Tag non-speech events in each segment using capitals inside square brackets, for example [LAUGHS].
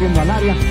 corriendo al área.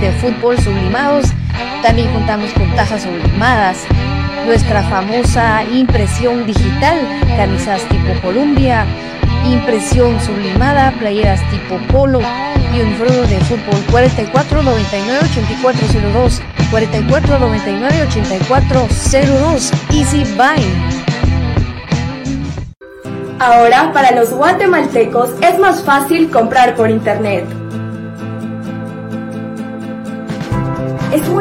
de fútbol sublimados, también contamos con tazas sublimadas, nuestra famosa impresión digital, camisas tipo Columbia, impresión sublimada, playeras tipo polo y un uniforme de fútbol 44 99 84 02 44 99 84 02 Easy Buy. Ahora para los guatemaltecos es más fácil comprar por internet.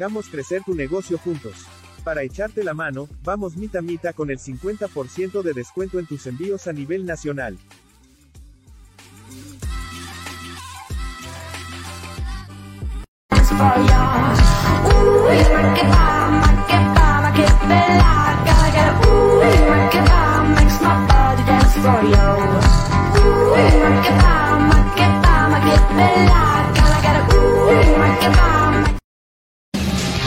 Hagamos crecer tu negocio juntos. Para echarte la mano, vamos mita mita con el 50% de descuento en tus envíos a nivel nacional.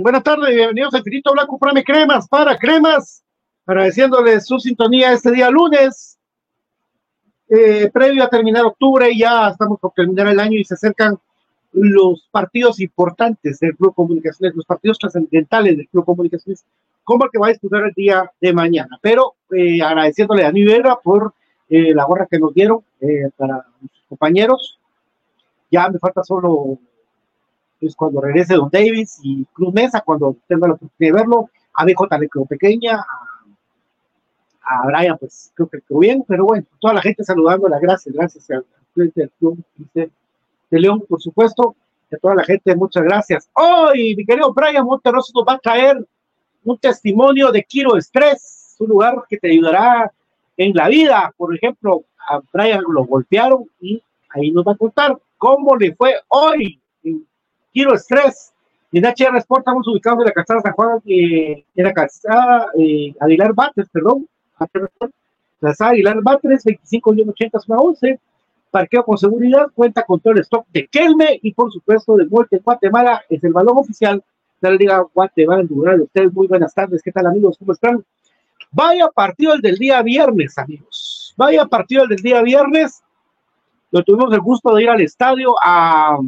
Buenas tardes bienvenidos a Infinito Blanco Prame Cremas para Cremas, agradeciéndoles su sintonía este día lunes, eh, previo a terminar octubre, ya estamos por terminar el año y se acercan los partidos importantes del Club Comunicaciones, los partidos trascendentales del Club Comunicaciones, como el que va a disputar el día de mañana. Pero eh, agradeciéndole a Dani Vera por eh, la gorra que nos dieron para nuestros compañeros. Ya me falta solo pues cuando regrese Don Davis y Cruz Mesa, cuando tenga la oportunidad de verlo, a BJ le quedó pequeña, a, Brian pues creo que quedó bien, pero bueno, toda la gente saludándola, gracias, gracias al presidente del de, León, por supuesto, a toda la gente, muchas gracias. Hoy, mi querido Brian Monterroso nos va a traer un testimonio de Kiro Estrés, un lugar que te ayudará en la vida. Por ejemplo, a Brian lo golpearon y ahí nos va a contar cómo le fue hoy Quiero Estrés. En HR Sport estamos ubicados en la calzada San Juan, eh, en la calzada eh, Aguilar Batres, perdón, calzada Aguilar Batres, 25 80 11. Parqueo con seguridad, cuenta con todo el stock de Kelme y por supuesto de Muerte Guatemala, es el balón oficial de la Liga Guatemala en de Ustedes, muy buenas tardes, ¿qué tal amigos? ¿Cómo están? Vaya partido el del día viernes, amigos. Vaya partido el del día viernes. Lo tuvimos el gusto de ir al estadio a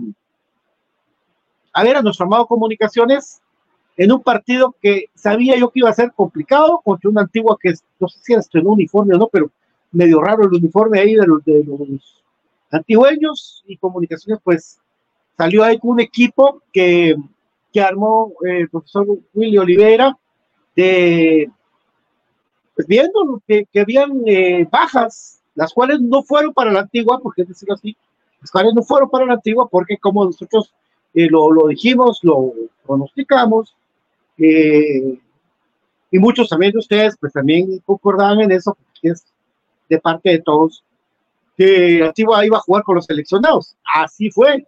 a ver a nuestro amado Comunicaciones en un partido que sabía yo que iba a ser complicado contra una antigua que no sé si era estrenó uniforme o no, pero medio raro el uniforme ahí de los, de los antigüeños y Comunicaciones pues salió ahí con un equipo que, que armó eh, el profesor Willy Olivera de pues viendo que, que habían eh, bajas, las cuales no fueron para la antigua, porque es decirlo así, las cuales no fueron para la antigua porque como nosotros eh, lo, lo, dijimos, lo pronosticamos, eh, y muchos también de ustedes, pues también concordaban en eso, que es de parte de todos, que Antigua iba a jugar con los seleccionados. Así fue,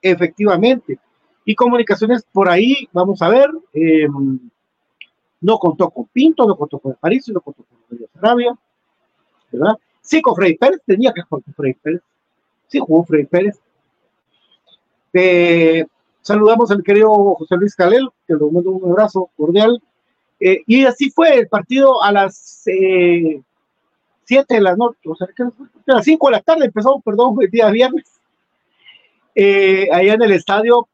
efectivamente. Y comunicaciones por ahí, vamos a ver, em, no contó con Pinto, no contó con París, no contó con Arabia, ¿verdad? Sí, con Freddy Pérez, tenía que jugar con Freddy Pérez. Sí, jugó Freddy Pérez saludamos al querido José Luis Calel, que le mando un abrazo cordial. Eh, y así fue el partido a las eh, 7 de la noche, o sea, a las 5 de la tarde empezó, perdón, el día viernes, eh, allá en el estadio.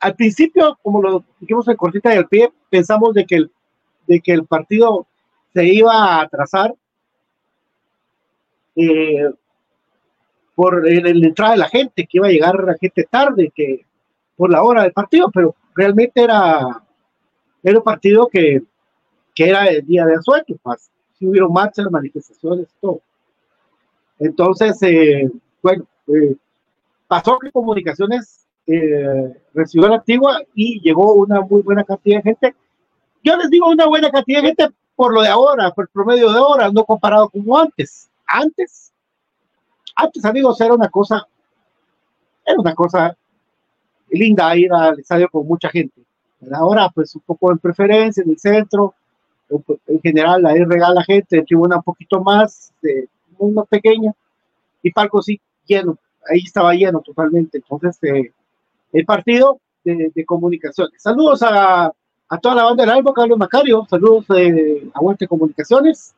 al principio, como lo dijimos en cortita al pie, pensamos de que el, de que el partido se iba a atrasar. Eh, por la entrada de la gente, que iba a llegar la gente tarde, que por la hora del partido, pero realmente era, era un partido que, que era el día de asueto, pues, si hubieron marchas, manifestaciones, todo. Entonces, eh, bueno, eh, pasó que Comunicaciones eh, recibió la antigua y llegó una muy buena cantidad de gente. Yo les digo una buena cantidad de gente por lo de ahora, por el promedio de horas, no comparado como antes. Antes antes, amigos, era una cosa, era una cosa linda ir al estadio con mucha gente. Ahora, pues un poco en preferencia, en el centro, en general ahí regala gente, tribuna un poquito más, muy más pequeña, y palco sí lleno, ahí estaba lleno totalmente. Entonces, eh, el partido de, de, comunicaciones. Saludos a, a, toda la banda del Alba, Carlos Macario, saludos de Aguante Comunicaciones,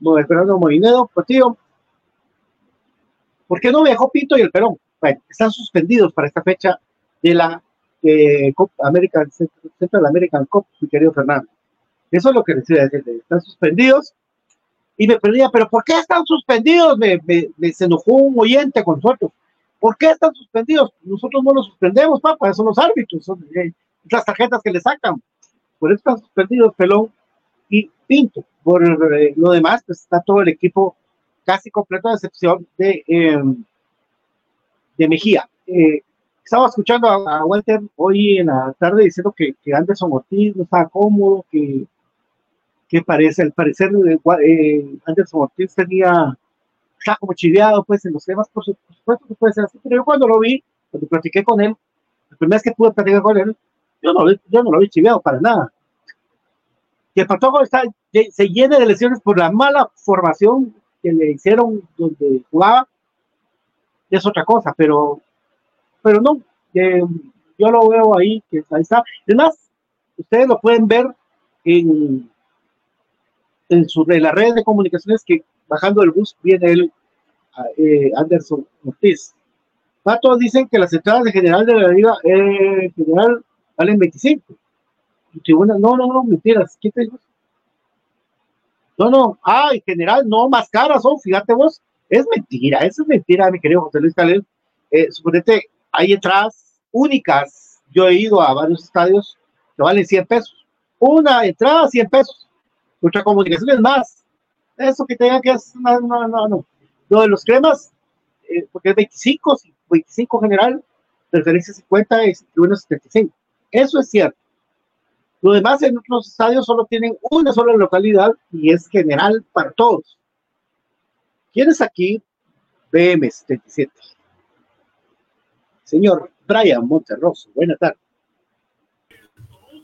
Fernando Moinedo, partido. ¿Por qué no viajó Pinto y el Perón? Bueno, están suspendidos para esta fecha de la eh, American, Central American Cup, mi querido Fernando. Eso es lo que decía, están suspendidos. Y me perdía, pero ¿por qué están suspendidos? Me, me, se enojó un oyente con nosotros. ¿Por qué están suspendidos? Nosotros no los suspendemos, papá, son los árbitros, son eh, las tarjetas que le sacan. Por eso están suspendidos Pelón y Pinto. Por eh, lo demás, pues está todo el equipo casi completo, a excepción de, eh, de Mejía. Eh, estaba escuchando a, Walter hoy en la tarde diciendo que, que Anderson Ortiz no estaba cómodo, que, que parece, al parecer eh, Anderson Ortiz tenía, estaba como chiveado pues en los temas, por supuesto que puede ser así, pero yo cuando lo vi, cuando platiqué con él, la primera vez que pude platicar con él, yo no, yo no lo vi chiveado para nada. Que el Patojo está, se llene de lesiones por la mala formación que le hicieron donde jugaba, es otra cosa, pero pero no, yo lo veo ahí, que ahí está. Es más, ustedes lo pueden ver en, en, su, en la red de comunicaciones que bajando el bus viene el eh, Anderson Ortiz. Todos dicen que las entradas de general de la liga eh, general valen 25. no, no, no, mentiras. ¿Qué te dijo? No, no, ah, en general, no, más caras son, fíjate vos, es mentira, eso es mentira, mi querido José Luis Calel. Eh, suponete, hay entradas únicas. Yo he ido a varios estadios que valen 100 pesos. Una entrada, 100 pesos. Nuestra comunicación es más. Eso que tenga que hacer, no, no, no, no. Lo de los cremas, eh, porque es 25, 25 general, referencia 50 y 75. Eso es cierto. Lo demás en otros estadios solo tienen una sola localidad y es general para todos. ¿Quién es aquí? BM 77. Señor Brian Monterroso, buenas tardes.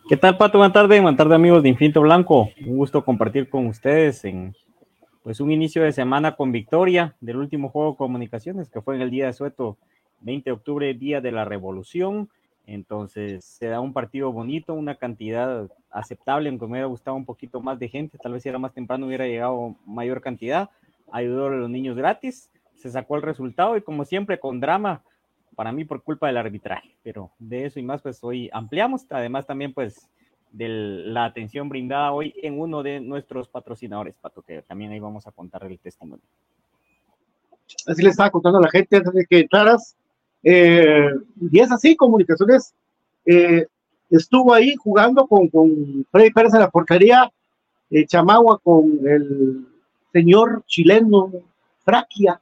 ¿Qué tal, Pato? Buenas tardes, buenas tardes, amigos de Infinito Blanco. Un gusto compartir con ustedes en pues un inicio de semana con victoria del último juego de comunicaciones que fue en el día de Sueto, 20 de octubre, día de la revolución. Entonces se da un partido bonito, una cantidad aceptable, aunque me hubiera gustado un poquito más de gente, tal vez si era más temprano hubiera llegado mayor cantidad, ayudó a los niños gratis, se sacó el resultado y como siempre con drama, para mí por culpa del arbitraje, pero de eso y más pues hoy ampliamos, además también pues de la atención brindada hoy en uno de nuestros patrocinadores, Pato, que también ahí vamos a contar el testimonio. Así le estaba contando a la gente antes de que entraras, eh, y es así, Comunicaciones eh, estuvo ahí jugando con, con Freddy Pérez en la portería, eh, Chamagua con el señor chileno Fraquia,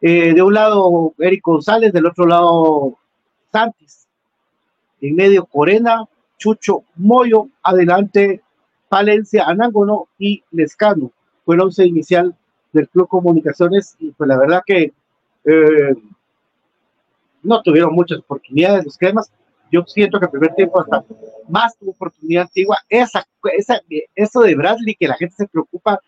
de un lado Eric González, del otro lado Santis. En medio Corena, Chucho Moyo, adelante Palencia, Anángono y Lescano. Fue el once inicial del Club Comunicaciones y pues la verdad que no tuvieron muchas oportunidades los cremas. Yo siento que el primer tiempo hasta más tuvo oportunidad antigua. Esa, esa, eso de Bradley, que la gente se preocupa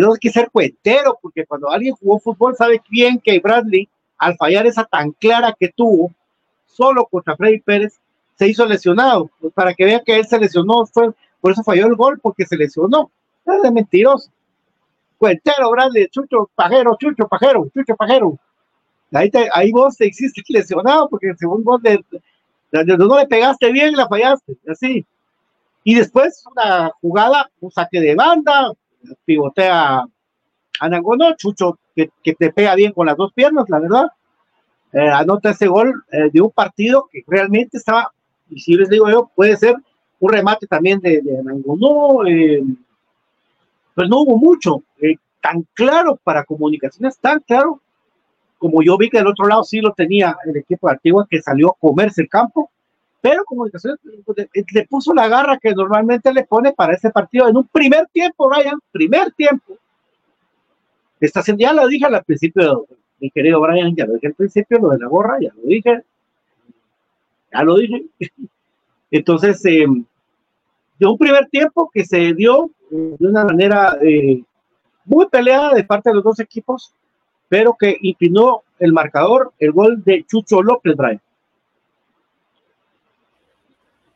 no hay que ser cuentero, porque cuando alguien jugó fútbol sabe bien que Bradley, al fallar esa tan clara que tuvo, solo contra Freddy Pérez, se hizo lesionado. Pues para que vea que él se lesionó, fue, por eso falló el gol, porque se lesionó. Es de mentiroso. Cuentero, Bradley, chucho, pajero, chucho, pajero, chucho, pajero. Ahí, ahí vos te hiciste [LAUGHS] lesionado, porque según vos de, no le pegaste bien, la fallaste, así. Y después una jugada, un saque de banda, pivotea a Nangono, Chucho, que, te pega bien con las dos piernas, la verdad. Eh, anota ese gol eh, de un partido que realmente estaba, y si les digo yo, puede ser un remate también de, de Nangono, eh, pues no hubo mucho, tan claro para comunicaciones, tan claro, como yo vi que del otro lado sí lo tenía el equipo de Antigua que salió a comerse el campo, pero Comunicaciones le puso la garra que normalmente le pone para ese partido en un primer tiempo, Brian, primer tiempo. Está ya lo dije al principio, mi querido Brian, ya lo dije al principio, lo de la gorra, ya lo dije, ya lo dije. [LAUGHS] Entonces, eh, de un primer tiempo que se dio de una manera eh, muy peleada de parte de los dos equipos, pero que inclinó el marcador, el gol de Chucho López, Brian.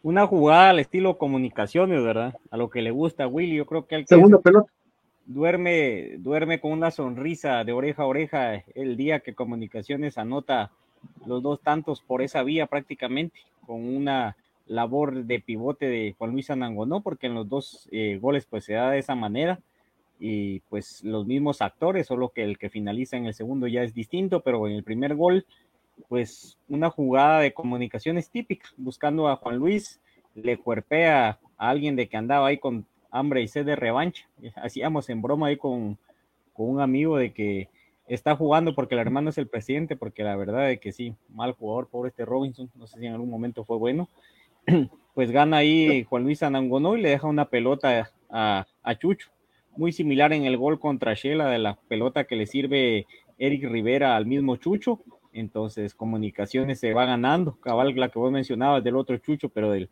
Una jugada al estilo comunicaciones, ¿verdad? A lo que le gusta a Willy, yo creo que que Segundo pelota. duerme, duerme con una sonrisa de oreja a oreja el día que Comunicaciones anota los dos tantos por esa vía prácticamente, con una labor de pivote de Juan Luis Anangonó, porque en los dos eh, goles pues se da de esa manera y pues los mismos actores, solo que el que finaliza en el segundo ya es distinto, pero en el primer gol pues una jugada de comunicaciones típica, buscando a Juan Luis, le cuerpea a alguien de que andaba ahí con hambre y sed de revancha. [LAUGHS] Hacíamos en broma ahí con, con un amigo de que está jugando porque el hermano es el presidente, porque la verdad es que sí, mal jugador, pobre este Robinson, no sé si en algún momento fue bueno. [CLEARS THROAT] Pues gana ahí Juan Luis Anangonó y le deja una pelota a, a Chucho, muy similar en el gol contra Shela de la pelota que le sirve Eric Rivera al mismo Chucho. Entonces, comunicaciones se va ganando. Cabal, la que vos mencionabas del otro Chucho, pero del,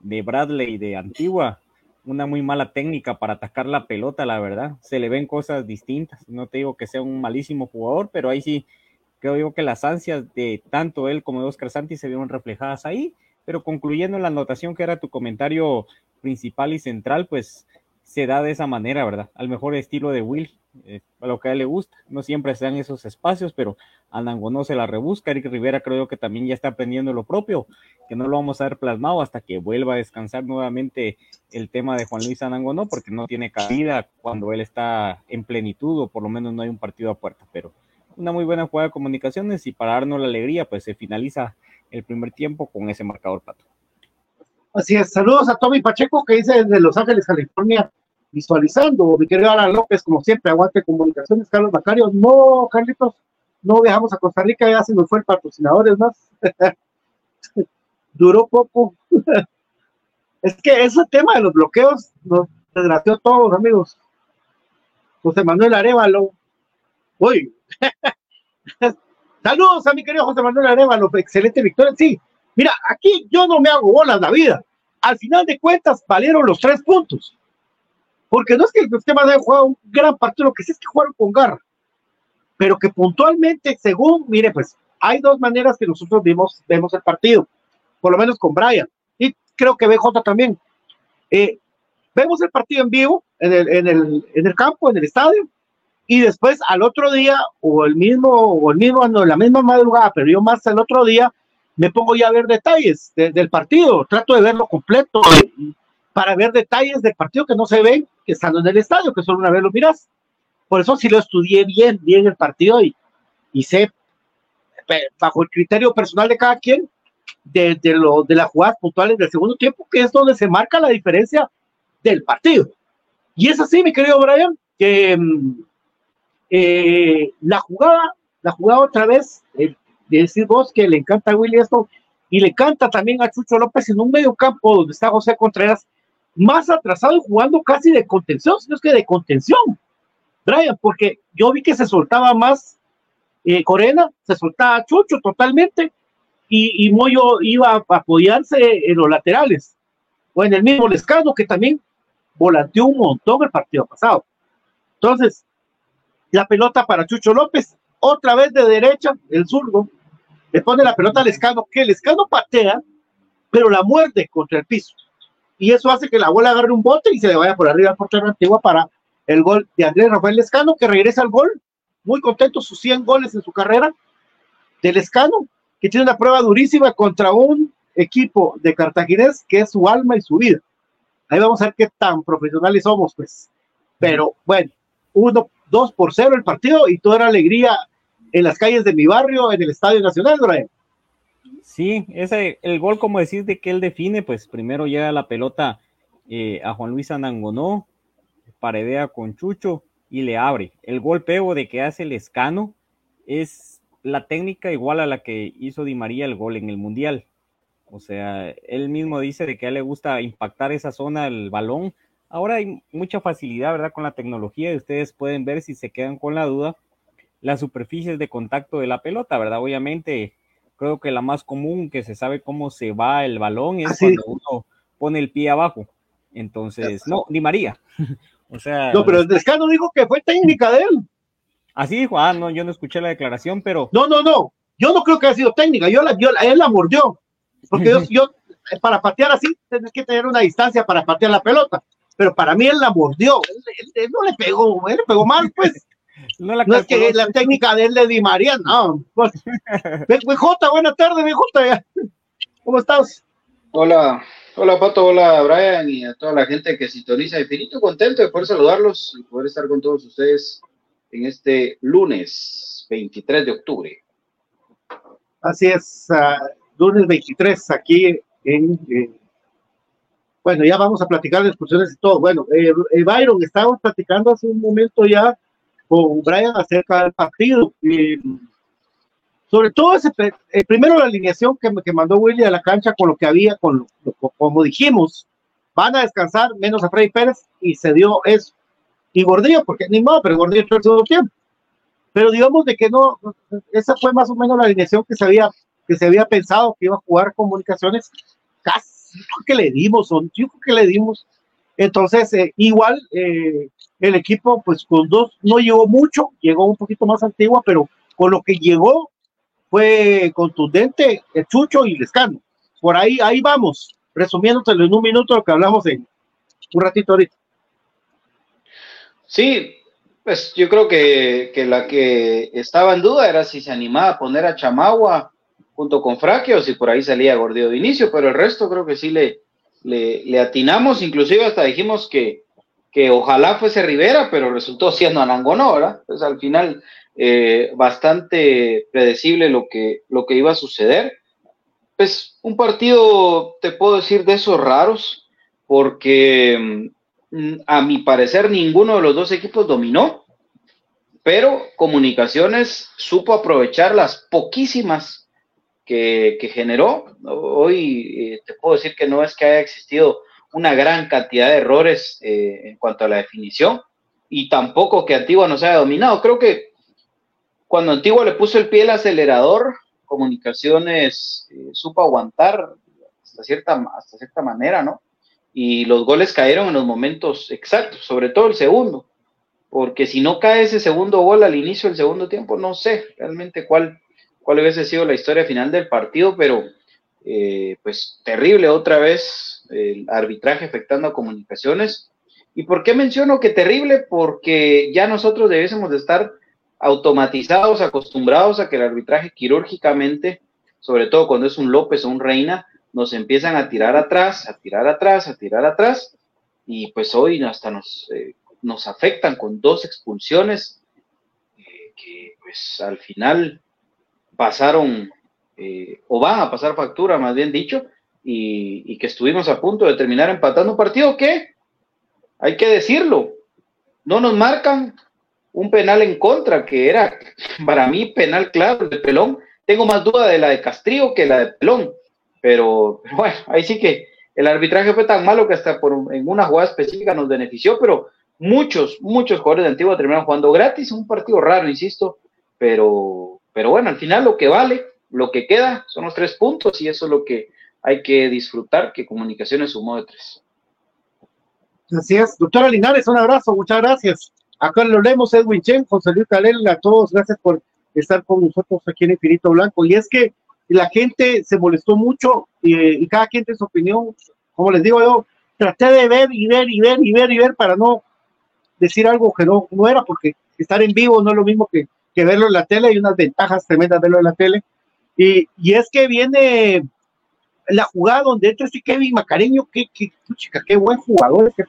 de Bradley de Antigua, una muy mala técnica para atacar la pelota, la verdad. Se le ven cosas distintas. No te digo que sea un malísimo jugador, pero ahí sí creo yo que las ansias de tanto él como de Oscar Santi se vieron reflejadas ahí. Pero concluyendo en la anotación que era tu comentario principal y central, pues se da de esa manera, ¿verdad? Al mejor estilo de Will, eh, a lo que a él le gusta. No siempre se dan esos espacios, pero Anangonó se la rebusca. Eric Rivera creo que también ya está aprendiendo lo propio, que no lo vamos a ver plasmado hasta que vuelva a descansar nuevamente el tema de Juan Luis Anangonó, porque no tiene cabida cuando él está en plenitud, o por lo menos no hay un partido a puerta. Pero una muy buena jugada de comunicaciones y para darnos la alegría, pues se finaliza el primer tiempo con ese marcador pato. Así es, saludos a Tommy Pacheco que dice desde Los Ángeles, California, visualizando, mi querido Alan López, como siempre, aguante comunicaciones, Carlos Macario, no, Carlitos, no viajamos a Costa Rica, ya se nos fue el patrocinador, es más, [LAUGHS] duró poco. [LAUGHS] es que ese tema de los bloqueos nos desgració a todos, amigos. José Manuel Arevalo, uy, [LAUGHS] saludos a mi querido José Manuel Arevalo, excelente victoria, sí, mira, aquí yo no me hago bolas la vida, al final de cuentas valieron los tres puntos porque no es que los temas hayan jugado un gran partido, lo que sí es que jugaron con garra, pero que puntualmente, según, mire, pues hay dos maneras que nosotros vimos, vemos el partido, por lo menos con Brian, y creo que BJ también. Eh, vemos el partido en vivo, en el, en, el, en el campo, en el estadio, y después al otro día, o el mismo, o el mismo, no, la misma madrugada, pero yo más el otro día, me pongo ya a ver detalles de, del partido, trato de verlo completo, para ver detalles del partido que no se ven que estando en el estadio, que solo una vez lo miras. Por eso sí lo estudié bien, bien el partido y, y sé, bajo el criterio personal de cada quien, de, lo, de las jugadas puntuales del segundo tiempo, que es donde se marca la diferencia del partido. Y es así, mi querido Brian, que eh, la jugada, la jugada otra vez, eh, de decir vos que le encanta a Willy esto, y le encanta también a Chucho López en un medio campo donde está José Contreras, más atrasado jugando casi de contención, sino es que de contención, Brian, porque yo vi que se soltaba más eh, Corena, se soltaba Chucho totalmente, y, y Moyo iba a apoyarse en los laterales, o en el mismo Lescano, que también volanteó un montón el partido pasado. Entonces, la pelota para Chucho López, otra vez de derecha, el zurdo, le pone la pelota al Lescano, que el Lescano patea, pero la muerde contra el piso y eso hace que la bola agarre un bote y se le vaya por arriba al portero Antigua para el gol de Andrés Rafael Lescano, que regresa al gol, muy contento, sus 100 goles en su carrera, del Lescano, que tiene una prueba durísima contra un equipo de Cartaginés que es su alma y su vida. Ahí vamos a ver qué tan profesionales somos, pues. Pero bueno, uno, dos por cero el partido y toda la alegría en las calles de mi barrio, en el Estadio Nacional, Brian. Sí, ese, el gol, como decís, de que él define, pues primero llega la pelota eh, a Juan Luis Anangonó, paredea con Chucho y le abre. El golpeo de que hace el escano es la técnica igual a la que hizo Di María el gol en el Mundial. O sea, él mismo dice de que a él le gusta impactar esa zona del balón. Ahora hay mucha facilidad, ¿verdad? Con la tecnología y ustedes pueden ver si se quedan con la duda las superficies de contacto de la pelota, ¿verdad? Obviamente creo que la más común, que se sabe cómo se va el balón, es Así cuando uno pone el pie abajo. Entonces, no, ni María. [LAUGHS] o sea, No, pero el Descano dijo que fue técnica de él. así dijo, ah, no, yo no escuché la declaración, pero No, no, no. Yo no creo que haya sido técnica. Yo la, yo, él la mordió. Porque yo, yo, eh, para patear así, tienes que tener una distancia para patear la pelota. Pero para mí él la mordió. Él, él- él no le pegó, él le pegó mal, pues. No la No es que la técnica de él de Di María, no. Pues, BJ, buenas tardes, BJ. ¿Cómo estás? Hola, hola Pato, hola Brian y a toda la gente que sintoniza. Infinito contento de poder saludarlos y poder estar con todos ustedes en este lunes 23 de octubre. Así es, ah, lunes 23, aquí en. eh, bueno, ya vamos a platicar de excursiones y todo. Bueno, eh, eh, Byron, estábamos platicando hace un momento ya con Brian acerca del partido. y, sobre todo, ese, eh, primero la alineación que, que mandó Willy a la cancha con lo que había, con lo- lo- como dijimos, van a descansar menos a Freddy Pérez y se dio eso. Y Gordillo, porque ni modo, pero Gordillo entró el segundo tiempo. Pero digamos de que no, esa fue más o menos la alineación que se había, que se había pensado que iba a jugar comunicaciones. Casi creo que le dimos, yo creo que le dimos. Entonces, eh, igual eh, el equipo, pues con dos, no llegó mucho, llegó un poquito más antigua, pero con lo que llegó fue contundente el Chucho y Lescano. Por ahí, ahí vamos, resumiéndotelo en un minuto lo que hablamos en un ratito ahorita. Sí, pues yo creo que, que la que estaba en duda era si se animaba a poner a Chamagua junto con Fraque o si por ahí salía Gordillo de inicio, pero el resto creo que sí le, le, le atinamos, inclusive hasta dijimos que, que ojalá fuese Rivera, pero resultó siendo Anangonó, ¿verdad? Pues al final eh, bastante predecible lo que, lo que iba a suceder. Pues un partido, te puedo decir, de esos raros, porque mm, a mi parecer ninguno de los dos equipos dominó, pero Comunicaciones supo aprovechar las poquísimas que, que generó. Hoy eh, te puedo decir que no es que haya existido una gran cantidad de errores eh, en cuanto a la definición y tampoco que Antigua nos haya dominado. Creo que cuando Antigua le puso el pie al acelerador, Comunicaciones eh, supo aguantar hasta cierta, hasta cierta manera, ¿no? Y los goles cayeron en los momentos exactos, sobre todo el segundo, porque si no cae ese segundo gol al inicio del segundo tiempo, no sé realmente cuál, cuál hubiese sido la historia final del partido, pero eh, pues terrible otra vez el arbitraje afectando a comunicaciones. ¿Y por qué menciono que terrible? Porque ya nosotros debiésemos de estar automatizados, acostumbrados a que el arbitraje quirúrgicamente, sobre todo cuando es un López o un Reina, nos empiezan a tirar atrás, a tirar atrás, a tirar atrás, y pues hoy hasta nos, eh, nos afectan con dos expulsiones eh, que pues al final pasaron eh, o van a pasar factura, más bien dicho, y, y, que estuvimos a punto de terminar empatando un partido que, hay que decirlo, no nos marcan un penal en contra, que era para mí penal claro de Pelón. Tengo más duda de la de Castrillo que la de Pelón, pero, bueno, ahí sí que el arbitraje fue tan malo que hasta por, en una jugada específica nos benefició, pero muchos, muchos jugadores de Antigua terminaron jugando gratis, un partido raro, insisto, pero, pero bueno, al final lo que vale, lo que queda son los tres puntos y eso es lo que hay que disfrutar, que Comunicaciones sumó de tres. Así es, doctora Linares, un abrazo, muchas gracias. Acá lo leemos, Edwin Chen, José Luis Calel, a todos, gracias por estar con nosotros aquí en Infinito Blanco. Y es que la gente se molestó mucho y, cada quien tiene su opinión. Como les digo yo, traté de ver y ver y ver y ver y ver para no decir algo que no, no era, porque estar en vivo no es lo mismo que, que verlo en la tele, hay unas ventajas tremendas verlo en la tele. Y, y es que viene la jugada donde entra este Kevin Macareño, que, que, chica, qué buen jugador, qué,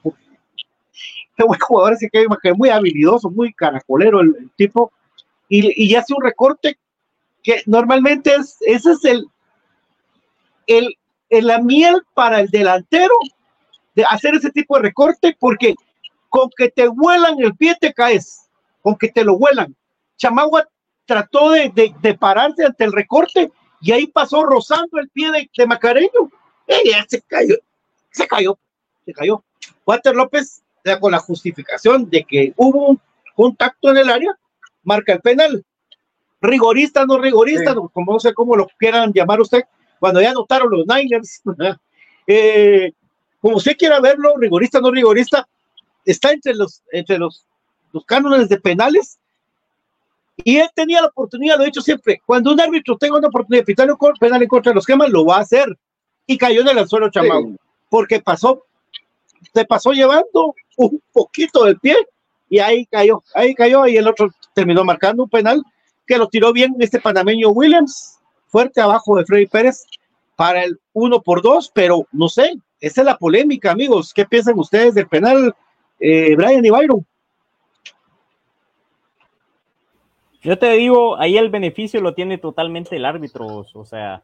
qué buen jugador ese Kevin Macareño, muy habilidoso, muy caracolero el, el tipo, y, y, hace un recorte que normalmente es, ese es el, el, el, la miel para el delantero de hacer ese tipo de recorte, porque con que te vuelan el pie te caes, con que te lo vuelan. Chamagua trató de, de, de pararse ante el recorte y ahí pasó rozando el pie de, de Macareño. Ella se cayó, se cayó, se cayó. Walter López, con la justificación de que hubo un contacto en el área, marca el penal. rigorista, no rigorista, no, como no sé cómo lo quieran llamar usted, cuando ya anotaron los Niners, [LAUGHS] eh, como usted quiera verlo, rigorista, no rigorista, está entre los, entre los, los cánones de penales y él tenía la oportunidad, lo he dicho siempre, cuando un árbitro tenga una oportunidad de pitar un penal en contra de los quemas, lo va a hacer. Y cayó en el anzuelo Chamau, porque pasó, se pasó llevando un poquito del pie y ahí cayó, ahí cayó y el otro terminó marcando un penal que lo tiró bien este panameño Williams, fuerte abajo de Freddy Pérez para el uno por dos, pero no sé, esa es la polémica, amigos. ¿Qué piensan ustedes del penal, eh, Brian y Byron? Yo te digo, ahí el beneficio lo tiene totalmente el árbitro, o sea,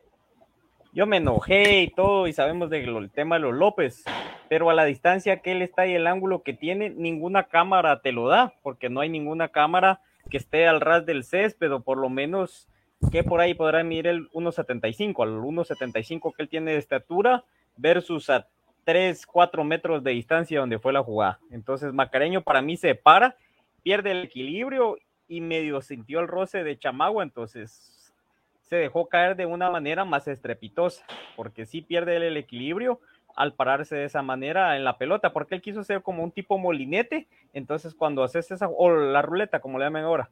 yo me enojé y todo, y sabemos del tema de los López, pero a la distancia que él está y el ángulo que tiene, ninguna cámara te lo da, porque no hay ninguna cámara que esté al ras del césped, o por lo menos que por ahí podrá medir el 1.75, al 1.75 que él tiene de estatura, versus a 3, 4 metros de distancia donde fue la jugada. Entonces, Macareño para mí se para, pierde el equilibrio y medio sintió el roce de Chamagua, entonces se dejó caer de una manera más estrepitosa, porque sí pierde el equilibrio al pararse de esa manera en la pelota, porque él quiso ser como un tipo molinete, entonces cuando haces esa, o la ruleta, como le llaman ahora,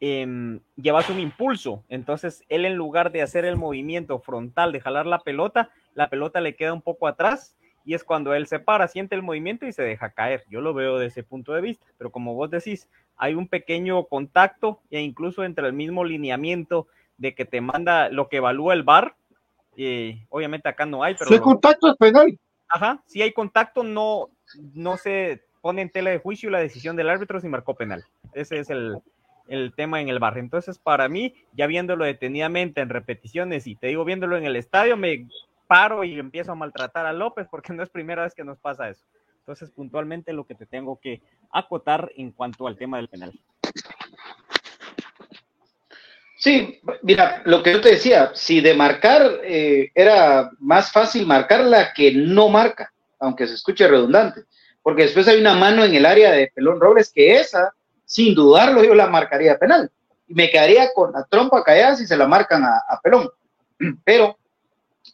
em, llevas un impulso, entonces él en lugar de hacer el movimiento frontal de jalar la pelota, la pelota le queda un poco atrás y es cuando él se para, siente el movimiento y se deja caer. Yo lo veo desde ese punto de vista, pero como vos decís, hay un pequeño contacto e incluso entre el mismo lineamiento de que te manda lo que evalúa el bar. Eh, obviamente acá no hay, pero. Si hay contacto es penal. Ajá, si hay contacto, no, no se pone en tela de juicio la decisión del árbitro si marcó penal. Ese es el, el tema en el bar. Entonces, para mí, ya viéndolo detenidamente en repeticiones y te digo, viéndolo en el estadio, me paro y empiezo a maltratar a López porque no es primera vez que nos pasa eso. Entonces, puntualmente lo que te tengo que acotar en cuanto al tema del penal. Sí, mira, lo que yo te decía, si de marcar eh, era más fácil marcarla que no marca, aunque se escuche redundante, porque después hay una mano en el área de Pelón Robles que esa, sin dudarlo, yo la marcaría penal. Y me quedaría con la trompa callada si se la marcan a, a Pelón. [CLEARS THROAT] Pero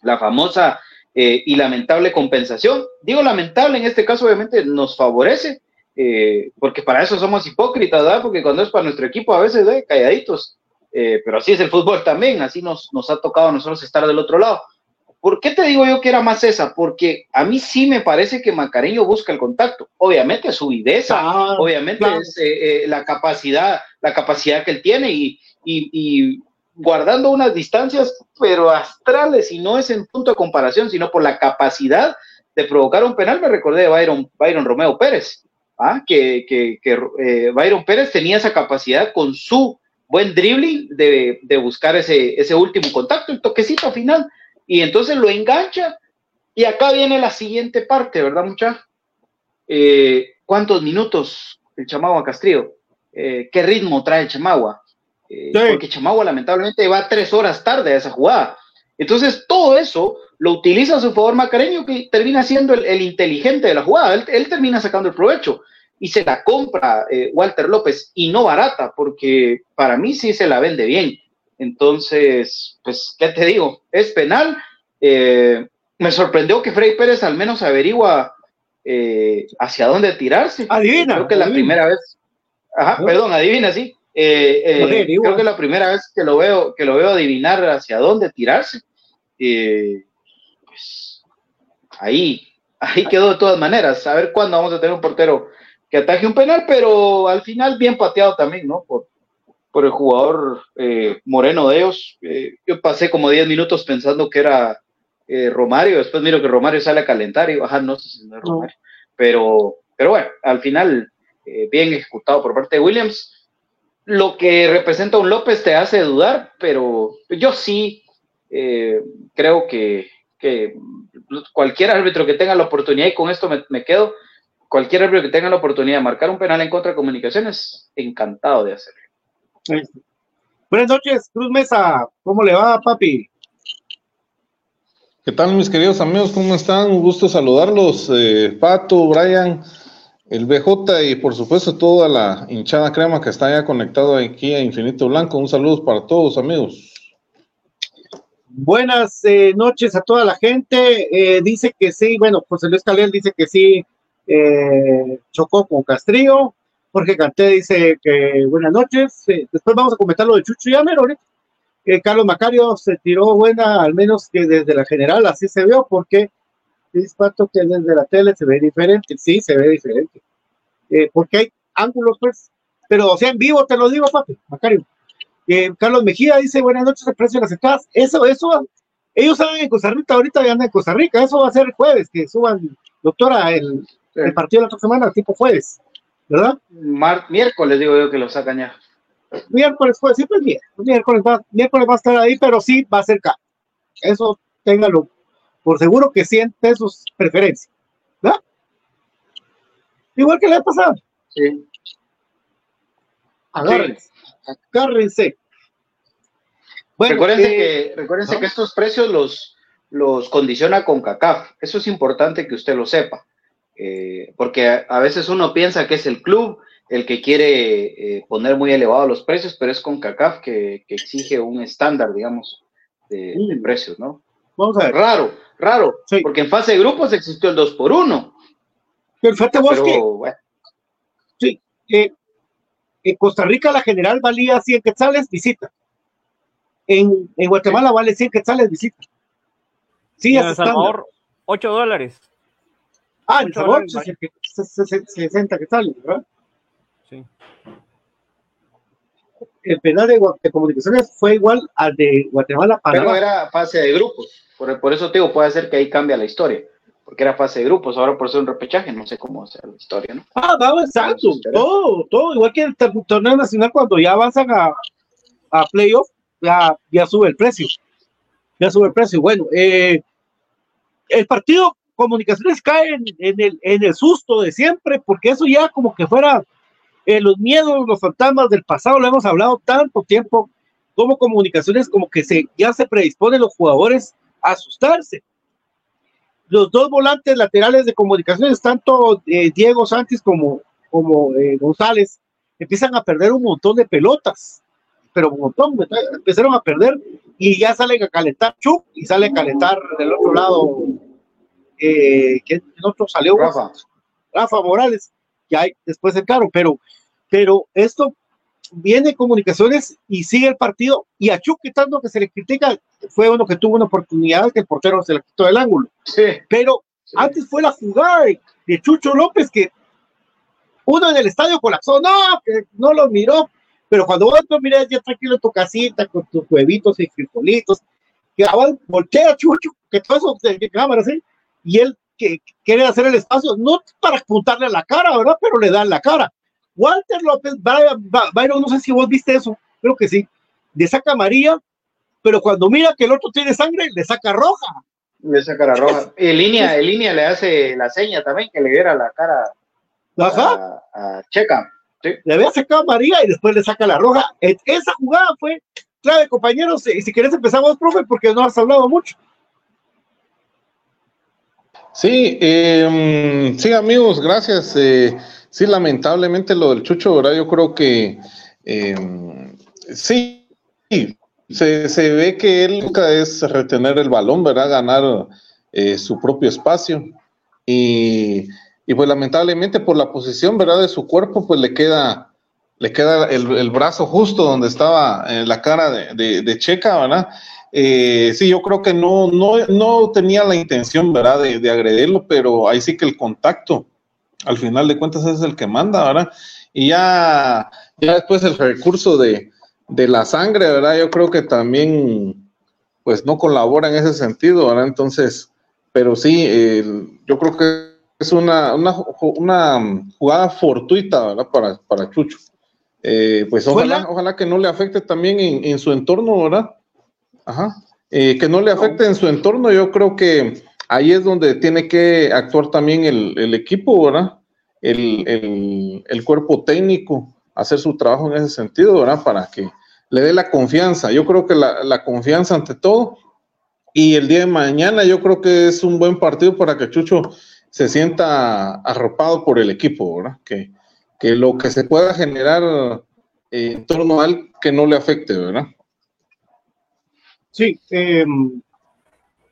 la famosa eh, y lamentable compensación. Digo lamentable, en este caso obviamente nos favorece, eh, porque para eso somos hipócritas, ¿verdad? Porque cuando es para nuestro equipo a veces, ¿eh? calladitos, eh, pero así es el fútbol también, así nos, nos ha tocado a nosotros estar del otro lado. ¿Por qué te digo yo que era más esa? Porque a mí sí me parece que Macareño busca el contacto. Obviamente su viveza, Ah, obviamente claro. es eh, eh, la capacidad, la capacidad que él tiene y, y- y guardando unas distancias, pero astrales, y no es en punto de comparación, sino por la capacidad de provocar un penal. Me recordé de Byron, Byron Romeo Pérez, ¿ah? que, que, que, eh, Byron Pérez tenía esa capacidad con su buen dribbling de, de buscar ese, ese último contacto, el toquecito final, y entonces lo engancha. Y acá viene la siguiente parte, ¿verdad, mucha? Eh, ¿Cuántos minutos el Chamagua Castrillo? Eh, ¿Qué ritmo trae el Chamagua? Eh, Porque Chamagua lamentablemente va tres horas tarde a esa jugada. Entonces, todo eso lo utiliza a su favor Macareño, que termina siendo el, el inteligente de la jugada. Él, él termina sacando el provecho y se la compra eh, Walter López y no barata, porque para mí sí se la vende bien. Entonces, pues, ¿qué te digo? Es penal. Eh, me sorprendió que Freddy Pérez al menos averigua eh, hacia dónde tirarse. Adivina, Creo que es la adivina. primera vez. Ajá, perdón, adivina, sí. Eh, eh, creo que es la primera vez que lo veo, que lo veo adivinar hacia dónde tirarse. Eh, pues ahí, ahí quedó de todas maneras. A ver cuándo vamos a tener un portero que ataje un penal, pero al final bien pateado también, ¿no? Por, por el jugador eh, Moreno de ellos. Eh, yo pasé como 10 minutos pensando que era eh, Romario, después miro que Romario sale a calentar y digo, ajá, no sé si no es Romario. Pero, pero bueno, al final eh, bien ejecutado por parte de Williams. Lo que representa un López te hace dudar, pero yo sí eh, creo que, que cualquier árbitro que tenga la oportunidad, y con esto me, me quedo, cualquier árbitro que tenga la oportunidad de marcar un penal en contra de comunicaciones, encantado de hacerlo. Buenas noches, Cruz Mesa. ¿Cómo le va, papi? ¿Qué tal, mis queridos amigos? ¿Cómo están? Un gusto saludarlos. Eh, Pato, Brian, el BJ y por supuesto toda la hinchada crema que está ya conectado aquí a Infinito Blanco. Un saludo para todos, amigos. Buenas eh, noches a toda la gente. Eh, dice que sí, bueno, José Luis Calel dice que sí eh, chocó con Castrillo. Jorge Canté dice que buenas noches. Eh, después vamos a comentar lo de Chucho Yamer ahorita. Eh, Carlos Macario se tiró buena, al menos que desde la general así se vio, porque es pato que desde la tele se ve diferente. Sí, se ve diferente. Eh, porque hay ángulos, pues. Pero, o sea, en vivo te lo digo, papi, Macario. Eh, Carlos Mejía dice, buenas noches, el precio de las entradas. Eso, eso, ellos saben en Costa Rica, ahorita ya andan en Costa Rica, eso va a ser el jueves, que suban, doctora, el, el partido de la otra semana, tipo jueves, ¿verdad? Mar- miércoles digo yo que lo sacan ya. Miércoles, jueves, siempre es miércoles, miércoles va, miércoles va a estar ahí, pero sí va a ser caro. Eso téngalo por seguro que siente sus preferencias, ¿verdad? Igual que la pasada. Sí. Agárrense, agárrense. Bueno, recuérdense eh, que, recuérdense ¿no? que estos precios los, los condiciona con CACAF. Eso es importante que usted lo sepa. Eh, porque a, a veces uno piensa que es el club el que quiere eh, poner muy elevados los precios, pero es con CACAF que, que exige un estándar, digamos, de, de precios, ¿no? Vamos a ver. Raro, raro, porque en fase de grupos existió el 2 por 1 Pero fíjate vos pero que bueno, Sí, eh, en Costa Rica la general valía 100 quetzales visita. En, en Guatemala vale 100 quetzales visita. Sí, Y en es El. Salvador, 8 dólares. Ah, en Salvador dólares vale. 60 60 quetzales, ¿verdad? Sí. El penal de, de comunicaciones fue igual al de Guatemala pero Panamá. era fase de grupos. Por, por eso te digo, puede ser que ahí cambia la historia. Porque era fase de grupos, ahora por ser un repechaje, no sé cómo sea la historia, ¿no? Ah, va avanzando, todo, todo, igual que el tor- torneo nacional cuando ya avanzan a, a playoff, ya, ya sube el precio. Ya sube el precio. Bueno, eh, el partido Comunicaciones cae en, en el, en el susto de siempre, porque eso ya como que fuera eh, los miedos, los fantasmas del pasado, lo hemos hablado tanto tiempo, como Comunicaciones como que se, ya se predisponen los jugadores asustarse los dos volantes laterales de comunicaciones, tanto eh, Diego Sánchez como, como eh, González, empiezan a perder un montón de pelotas, pero un montón, empezaron a perder y ya salen a calentar Chuck y sale a calentar del otro lado, eh, ¿quién quién otro salió? Rafa. Rafa Morales, que hay después el carro, pero, pero esto viene comunicaciones y sigue el partido y a Chuck tanto que se le critica fue uno que tuvo una oportunidad que el portero se le quitó del ángulo pero antes fue la jugada de, Chucho López que uno en el estadio colapsó, no, que no lo miró, pero cuando vos lo miras ya tranquilo en tu casita con tus huevitos y frijolitos, que ahora voltea a Chucho, que todo eso de, de cámara, ¿sí? Y él que quiere hacer el espacio, no para apuntarle a la cara, ¿verdad? Pero le dan la cara. Walter López, Byron, no sé si vos viste eso, creo que sí, le saca amarilla, pero cuando mira que el otro tiene sangre, le saca roja. Le saca la roja. [LAUGHS] En línea, en línea le hace la seña también que le diera la cara Ajá. a, a Checa. Sí. le había sacado a María y después le saca la roja. Esa jugada fue clave, compañeros. Y si querés empezamos, profe, porque no has hablado mucho. Sí, eh, sí, amigos, gracias. Eh, sí, lamentablemente lo del Chucho, ¿verdad? Yo creo que eh, sí, se, se ve que él nunca es retener el balón, ¿verdad? Ganar eh, su propio espacio. Y, y pues lamentablemente por la posición, ¿verdad? De su cuerpo, pues le queda, le queda el, el brazo justo donde estaba eh, la cara de, de, de Checa, ¿verdad? Eh, sí, yo creo que no, no, no tenía la intención, ¿verdad?, de, de agredirlo, pero ahí sí que el contacto, al final de cuentas, es el que manda, ¿verdad? Y ya, ya después el recurso de, de la sangre, ¿verdad? Yo creo que también, pues, no colabora en ese sentido, ¿verdad? Entonces, pero sí, yo creo que es una, una, una jugada fortuita, ¿verdad? Para, para Chucho. Eh, pues ojalá, ojalá que no le afecte también en, en su entorno, ¿verdad? Ajá. Eh, que no le afecte en su entorno, yo creo que ahí es donde tiene que actuar también el, el equipo, ¿verdad? El, el- el cuerpo técnico, hacer su trabajo en ese sentido, ¿verdad? Para que le dé la confianza. Yo creo que la, la confianza ante todo. Y el día de mañana yo creo que es un buen partido para que Chucho se sienta arropado por el equipo, ¿verdad? Que, que lo que se pueda generar eh, en torno a él que no le afecte, ¿verdad? Sí, em,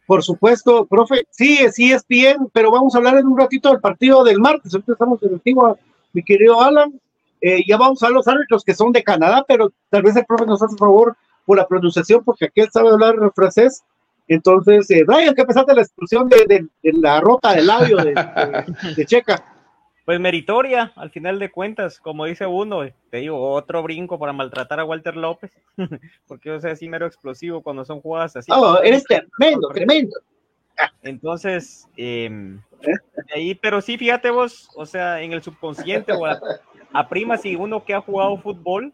por supuesto, profe. Sí, sí es bien, pero vamos a hablar en un ratito del partido del martes. Ahorita estamos en el antiguo, mi querido Alan. Eh, ya vamos a los árbitros que son de Canadá, pero tal vez el profe nos hace favor por la pronunciación, porque aquel sabe hablar francés. Entonces, eh, Brian, ¿qué pensaste de la expulsión de, la rota del labio de Checa? Pues meritoria, al final de cuentas, como dice uno, te digo, otro brinco para maltratar a Walter López, [LAUGHS] porque yo sé así mero explosivo cuando son jugadas así. Oh, eres tremendo, tremendo. Entonces, em, ahí, pero sí, fíjate vos, o sea, en el subconsciente o a, a prima, si uno que ha jugado fútbol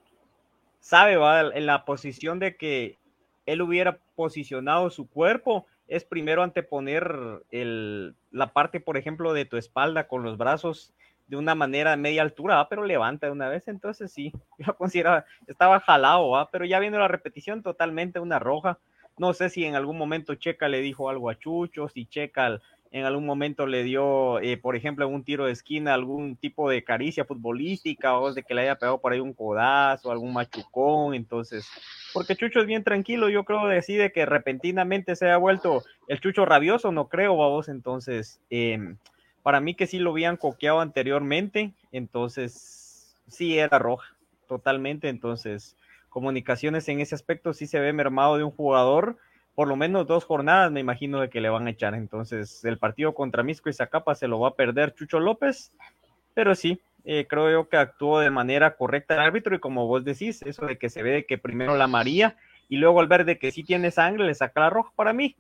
sabe, va, en la posición de que él hubiera posicionado su cuerpo, es primero anteponer el, la parte, por ejemplo, de tu espalda con los brazos de una manera de media altura, ¿va? pero levanta de una vez, entonces sí, [LAUGHS] yo consideraba, estaba jalado, ¿va? pero ya viendo la repetición, totalmente una roja. No sé si en algún momento Checa le dijo algo a Chucho, si Checa en algún momento le dio, eh, por ejemplo, en un tiro de esquina, algún tipo de caricia futbolística o de que le haya pegado por ahí un codazo, algún machucón, entonces, porque Chucho es bien tranquilo, yo creo decide que repentinamente se ha vuelto el Chucho rabioso, no creo, vamos, entonces, eh, para mí que sí lo habían coqueado anteriormente, entonces, sí era roja, totalmente, entonces, comunicaciones en ese aspecto sí se ve mermado de un jugador, por lo menos dos jornadas me imagino de que le van a echar. Entonces, el partido contra Misco y Zacapa se lo va a perder Chucho López, pero sí, eh, creo yo que actuó de manera correcta el árbitro y como vos decís, eso de que se ve que primero la María y luego al ver de que sí tiene sangre le saca la roja para mí.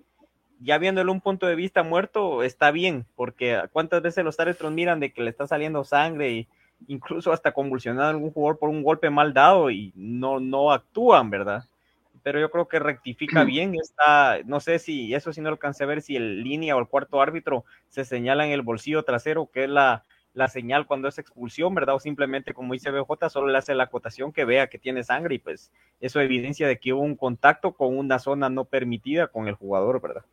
Ya viéndole un punto de vista muerto, está bien, porque cuántas veces los árbitros miran de que le está saliendo sangre y incluso hasta convulsionar a algún jugador por un golpe mal dado y no, no actúan, ¿verdad? Pero yo creo que rectifica bien, está, no sé si eso sí no alcancé a ver si el línea o el cuarto árbitro se señala en el bolsillo trasero, que es la, la señal cuando es expulsión, ¿verdad? O simplemente, como dice BJ, solo le hace la acotación que vea que tiene sangre y pues eso evidencia de que hubo un contacto con una zona no permitida con el jugador, ¿verdad?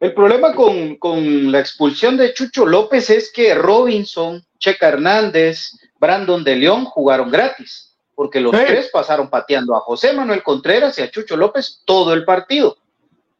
El problema con, con, la expulsión de Chucho López es que Robinson, Checa Hernández, Brandon de León jugaron gratis, porque los sí. tres pasaron pateando a José Manuel Contreras y a Chucho López todo el partido.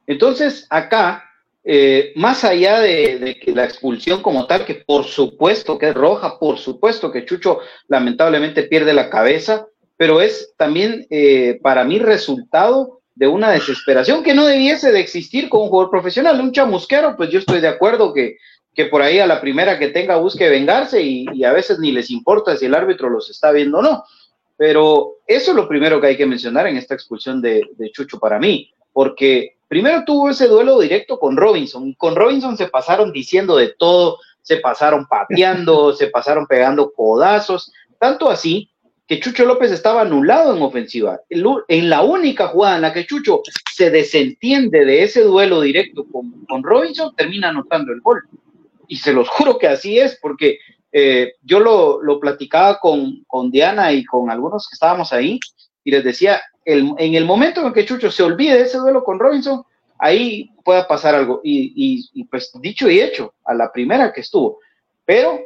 Entonces, acá, eh, más allá de, de, que la expulsión como tal, que por supuesto que es roja, por supuesto que Chucho lamentablemente pierde la cabeza, pero es también eh, para mí resultado de una desesperación que no debiese de existir con un jugador profesional, un chamusquero, pues yo estoy de acuerdo que, que por ahí a la primera que tenga busque vengarse y, y, a veces ni les importa si el árbitro los está viendo o no. Pero eso es lo primero que hay que mencionar en esta expulsión de, de Chucho para mí, porque primero tuvo ese duelo directo con Robinson y con Robinson se pasaron diciendo de todo, se pasaron pateando, [LAUGHS] se pasaron pegando codazos, tanto así que Chucho López estaba anulado en ofensiva. En la única jugada en la que Chucho se desentiende de ese duelo directo con, con Robinson, termina anotando el gol. Y se los juro que así es, porque eh, yo lo, lo platicaba con, con, Diana y con algunos que estábamos ahí, y les decía, en el momento en que Chucho se olvide de ese duelo con Robinson, ahí pueda pasar algo. Y, y, y pues dicho y hecho, a la primera que estuvo. Pero,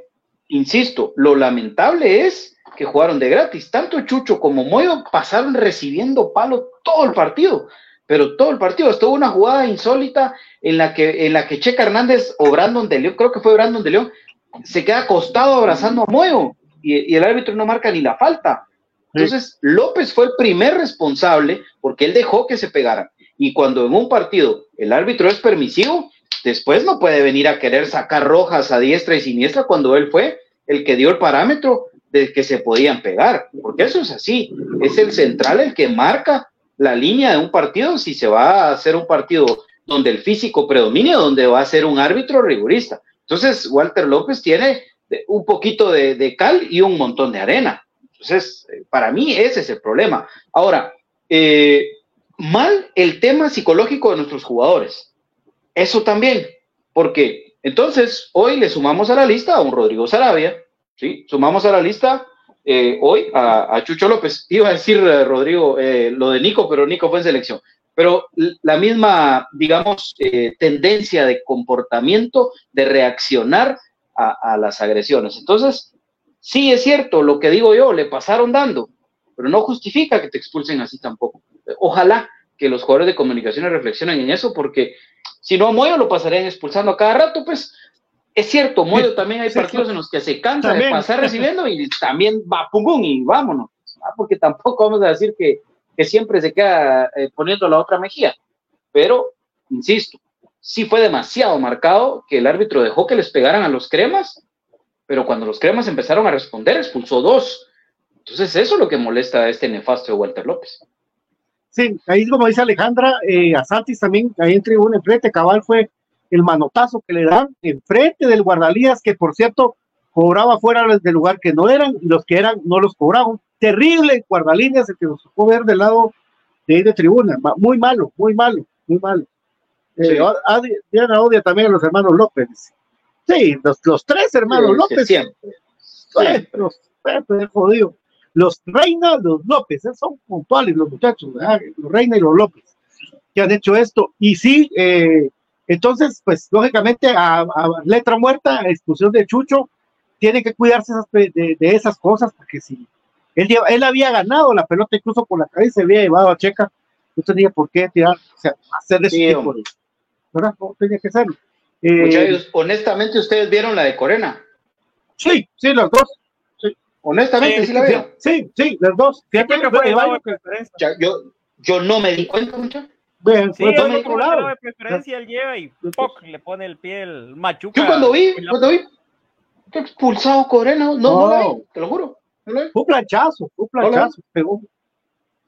insisto, lo lamentable es que jugaron de gratis. Tanto Chucho como Moyo pasaron recibiendo palo todo el partido, pero todo el partido. Estuvo una jugada insólita en la que, en la que Checa Hernández o Brandon de León, creo que fue Brandon de León, se queda acostado abrazando a Moyo y, y el árbitro no marca ni la falta. Entonces, López fue el primer responsable porque él dejó que se pegaran. Y cuando en un partido el árbitro es permisivo, después no puede venir a querer sacar rojas a diestra y siniestra cuando él fue el que dio el parámetro de que se podían pegar, porque eso es así, es el central el que marca la línea de un partido si se va a hacer un partido donde el físico predomine o donde va a ser un árbitro rigurista. Entonces, Walter López tiene un poquito de, cal y un montón de arena. Entonces, para mí ese es el problema. Ahora, eh, mal el tema psicológico de nuestros jugadores. Eso también, porque entonces hoy le sumamos a la lista a un Rodrigo Sarabia, ¿sí? Sumamos a la lista eh, hoy a, a, Chucho López. Iba a decir eh, Rodrigo eh, lo de Nico, pero Nico fue en selección. Pero la misma, digamos, eh, tendencia de comportamiento, de reaccionar a, a las agresiones. Entonces, sí es cierto, lo que digo yo, le pasaron dando, pero no justifica que te expulsen así tampoco. Ojalá que los jugadores de comunicaciones reflexionen en eso, porque si no a Moyo lo pasarían expulsando a cada rato, pues es cierto, Moyo también hay partidos en los que se cansa También. de pasar recibiendo y también va pum y vámonos, porque tampoco vamos a decir que, que siempre se queda eh, poniendo la otra mejilla, pero insisto, sí fue demasiado marcado que el árbitro dejó que les pegaran a los cremas, pero cuando los cremas empezaron a responder, expulsó dos. Entonces, eso es lo que molesta a este nefasto de Walter López. Sí, ahí como dice Alejandra, eh, a Santis también, ahí en tribuna enfrente, cabal fue el manotazo que le dan enfrente del guardalías, que por cierto cobraba fuera del lugar que no eran, y los que eran no los cobraban. Terrible guardalíneas el que nos tocó ver del lado de ahí de tribuna, muy malo, muy malo, muy malo. Eh, Sí. a- a- Diana odia también a los hermanos López. Sí, los, los tres hermanos Sí, López. siempre. Los, eh, jodido. Los Reina, los López, eh, son puntuales los muchachos, ¿verdad? los Reina y los López, que han hecho esto. Y sí, eh, entonces, pues lógicamente a, a letra muerta, a expulsión de Chucho, tiene que cuidarse esas de, de esas cosas, porque si él, lleva- él había ganado la pelota incluso por la cabeza, se había llevado a Checa, no tenía por qué tirar, o sea, hacerle ese Sí, tipo de- ¿verdad? No tenía que hacerlo. Eh, Muchachos, honestamente, ¿ustedes vieron la de Corena? sí, sí, los dos. Honestamente, sí, la vieron. Sí, sí, los dos. Fíjate Creo que fue que- preferencia. Ya, yo, yo no me di cuenta, muchachos. Vean, Sí, otro lado. de preferencia, él llega y ¡poc! le pone el pie el machuca. Yo cuando vi, cuando vi, expulsado Corena, no, no, la vi, te lo juro. no la vi. Fue un planchazo, fue un planchazo. Pegó.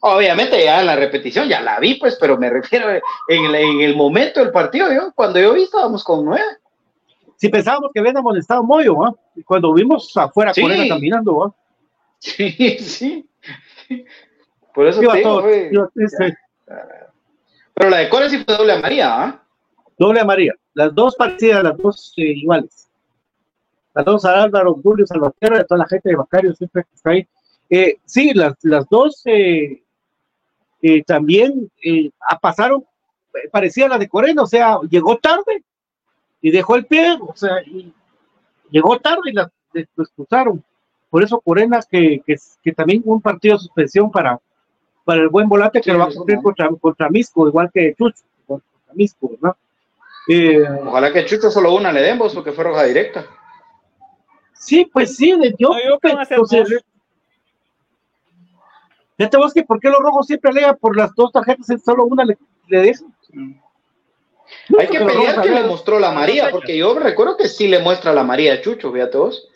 Obviamente ya en la repetición ya la vi, pues, pero me refiero en el, en el momento del partido, yo, cuando yo vi estábamos con nueve. Si pensábamos que habían molestado a Moyo, ¿ah? Cuando vimos afuera Sí. Corena caminando, ¿ah? Sí, sí. Por eso Iba te digo, todo, fue- iba- este, Pero la de Corena sí fue doble amarilla, ¿ah? doble amarilla. Las dos parecidas, las dos eh, iguales. Las dos a Álvaro, Julio, Salvatierra, toda la gente de Bacario siempre que está ahí. Eh, sí, las, las dos eh, eh, también a- pasaron, parecía la de Corena, o sea, llegó tarde y dejó el pie, o sea, y llegó tarde y la, le- lo expulsaron. Por eso Corena, que, que, que también un partido de suspensión para, para el buen volante que Sí, lo va a cumplir contra, contra Misco, igual que Chucho, contra Misco, ¿verdad? Ojalá que Chucho solo una le den vos, porque fue roja directa. Sí, pues sí, de- yo, No, yo creo que van a ser pues, dos. eh, Fíjate vos que por qué los rojos siempre alegan por las dos tarjetas y solo una le, le dejan. Hay que pelear que le mostró la María, porque yo recuerdo que sí le muestra la María a Chucho, fíjate vos.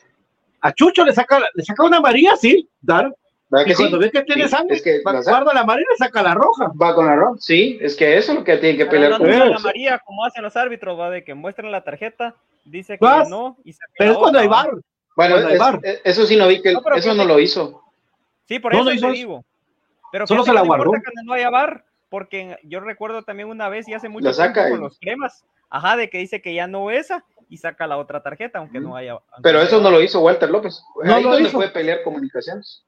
A Chucho le saca, le saca una María, sí, claro. ¿Verdad Y que sí? cuando ve que tiene Sí, sangre, es que va- la saca. guarda la María y le saca la roja. Va con la roja. Sí, es que eso es lo que tiene que pelear con la María, como hacen los árbitros, va de que muestran la tarjeta, dice que Vas, no y saca Pero es cuando hay bar. Bueno, hay es- VAR. es- eso sí no vi que No, eso no lo hizo. Sí, por No, eso no hizo te digo. Pero Solo se la no guardó. cuando no haya bar, porque yo recuerdo también una vez y hace mucho saca tiempo y- con los cremas, ajá, de que dice que ya no esa y saca la otra tarjeta, aunque no haya. aunque Pero no eso haya no lo hizo Walter López. No Ahí lo donde hizo. fue pelear comunicaciones.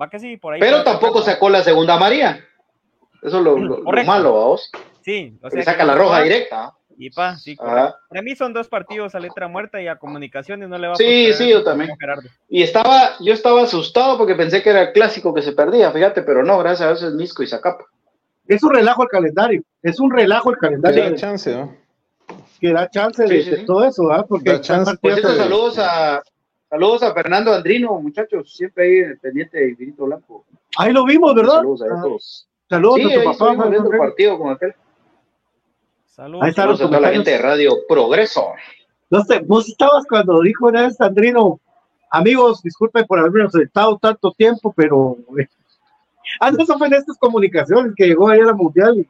Va que sí, por ahí. Pero tampoco sacó la segunda María. Eso es lo, lo- lo malo, vos. Sí, o Le sea. saca que la no roja directa. Y pa, sí, correcto. Para mí son dos partidos a letra muerta y a comunicaciones no le va a Sí, sí, yo también. Y estaba, yo estaba asustado porque pensé que era el clásico que se perdía, fíjate, pero no, gracias a Dios es Misco y Zacapa. Es un relajo el calendario. Es un relajo el Le calendario da de- chance, ¿no? que da chance de, Sí, sí, de sí. todo eso, ¿ah? Porque Da chance. saludos a saludos a Fernando Andrino, muchachos, siempre ahí en el pendiente de Infinito Blanco. Ahí lo vimos, ¿verdad? Saludos a Ah, todos. Saludos Sí, a tu papá. Andrés. partido con aquel. Saludos. Ahí está Saludos los a toda la gente de Radio Progreso. No sé, vos estabas cuando dijo una vez Sandrino, amigos, disculpen por habernos estado tanto tiempo, pero ah, no, eso fue en estas comunicaciones que llegó ahí a la mundial. y,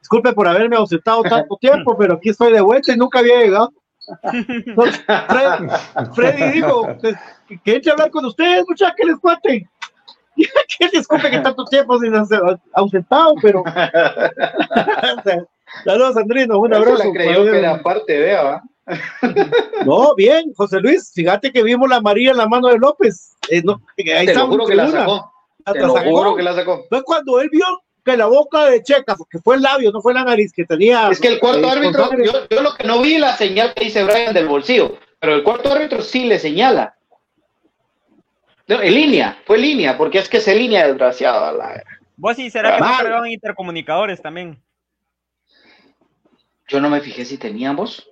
Disculpe por haberme ausentado tanto tiempo, pero aquí estoy de vuelta y nunca había llegado. Entonces, Fred- Freddy dijo que, que entre a hablar con ustedes, muchachos, que les cuente. [LAUGHS] que disculpe que tanto tiempo sin ausentado, pero. [LAUGHS] Saludos, Sandrino, un abrazo. la creyó que era parte, vea, ¿va? [LAUGHS] No, bien, José Luis, fíjate que vimos la María en la mano de López. Eh, no, que ahí Te lo juro que la sacó. Te lo sacó. juro que la sacó. Entonces, cuando él vio que la boca de Checa, porque fue el labio, no fue la nariz que tenía. Es que el cuarto eh, árbitro, yo, yo lo que no vi la señal que dice Brian del bolsillo, pero el cuarto árbitro sí le señala. No, en línea, fue en línea, porque es que es en línea, desgraciado. la- Vos sí, será que no intercomunicadores también. Yo no me fijé si teníamos.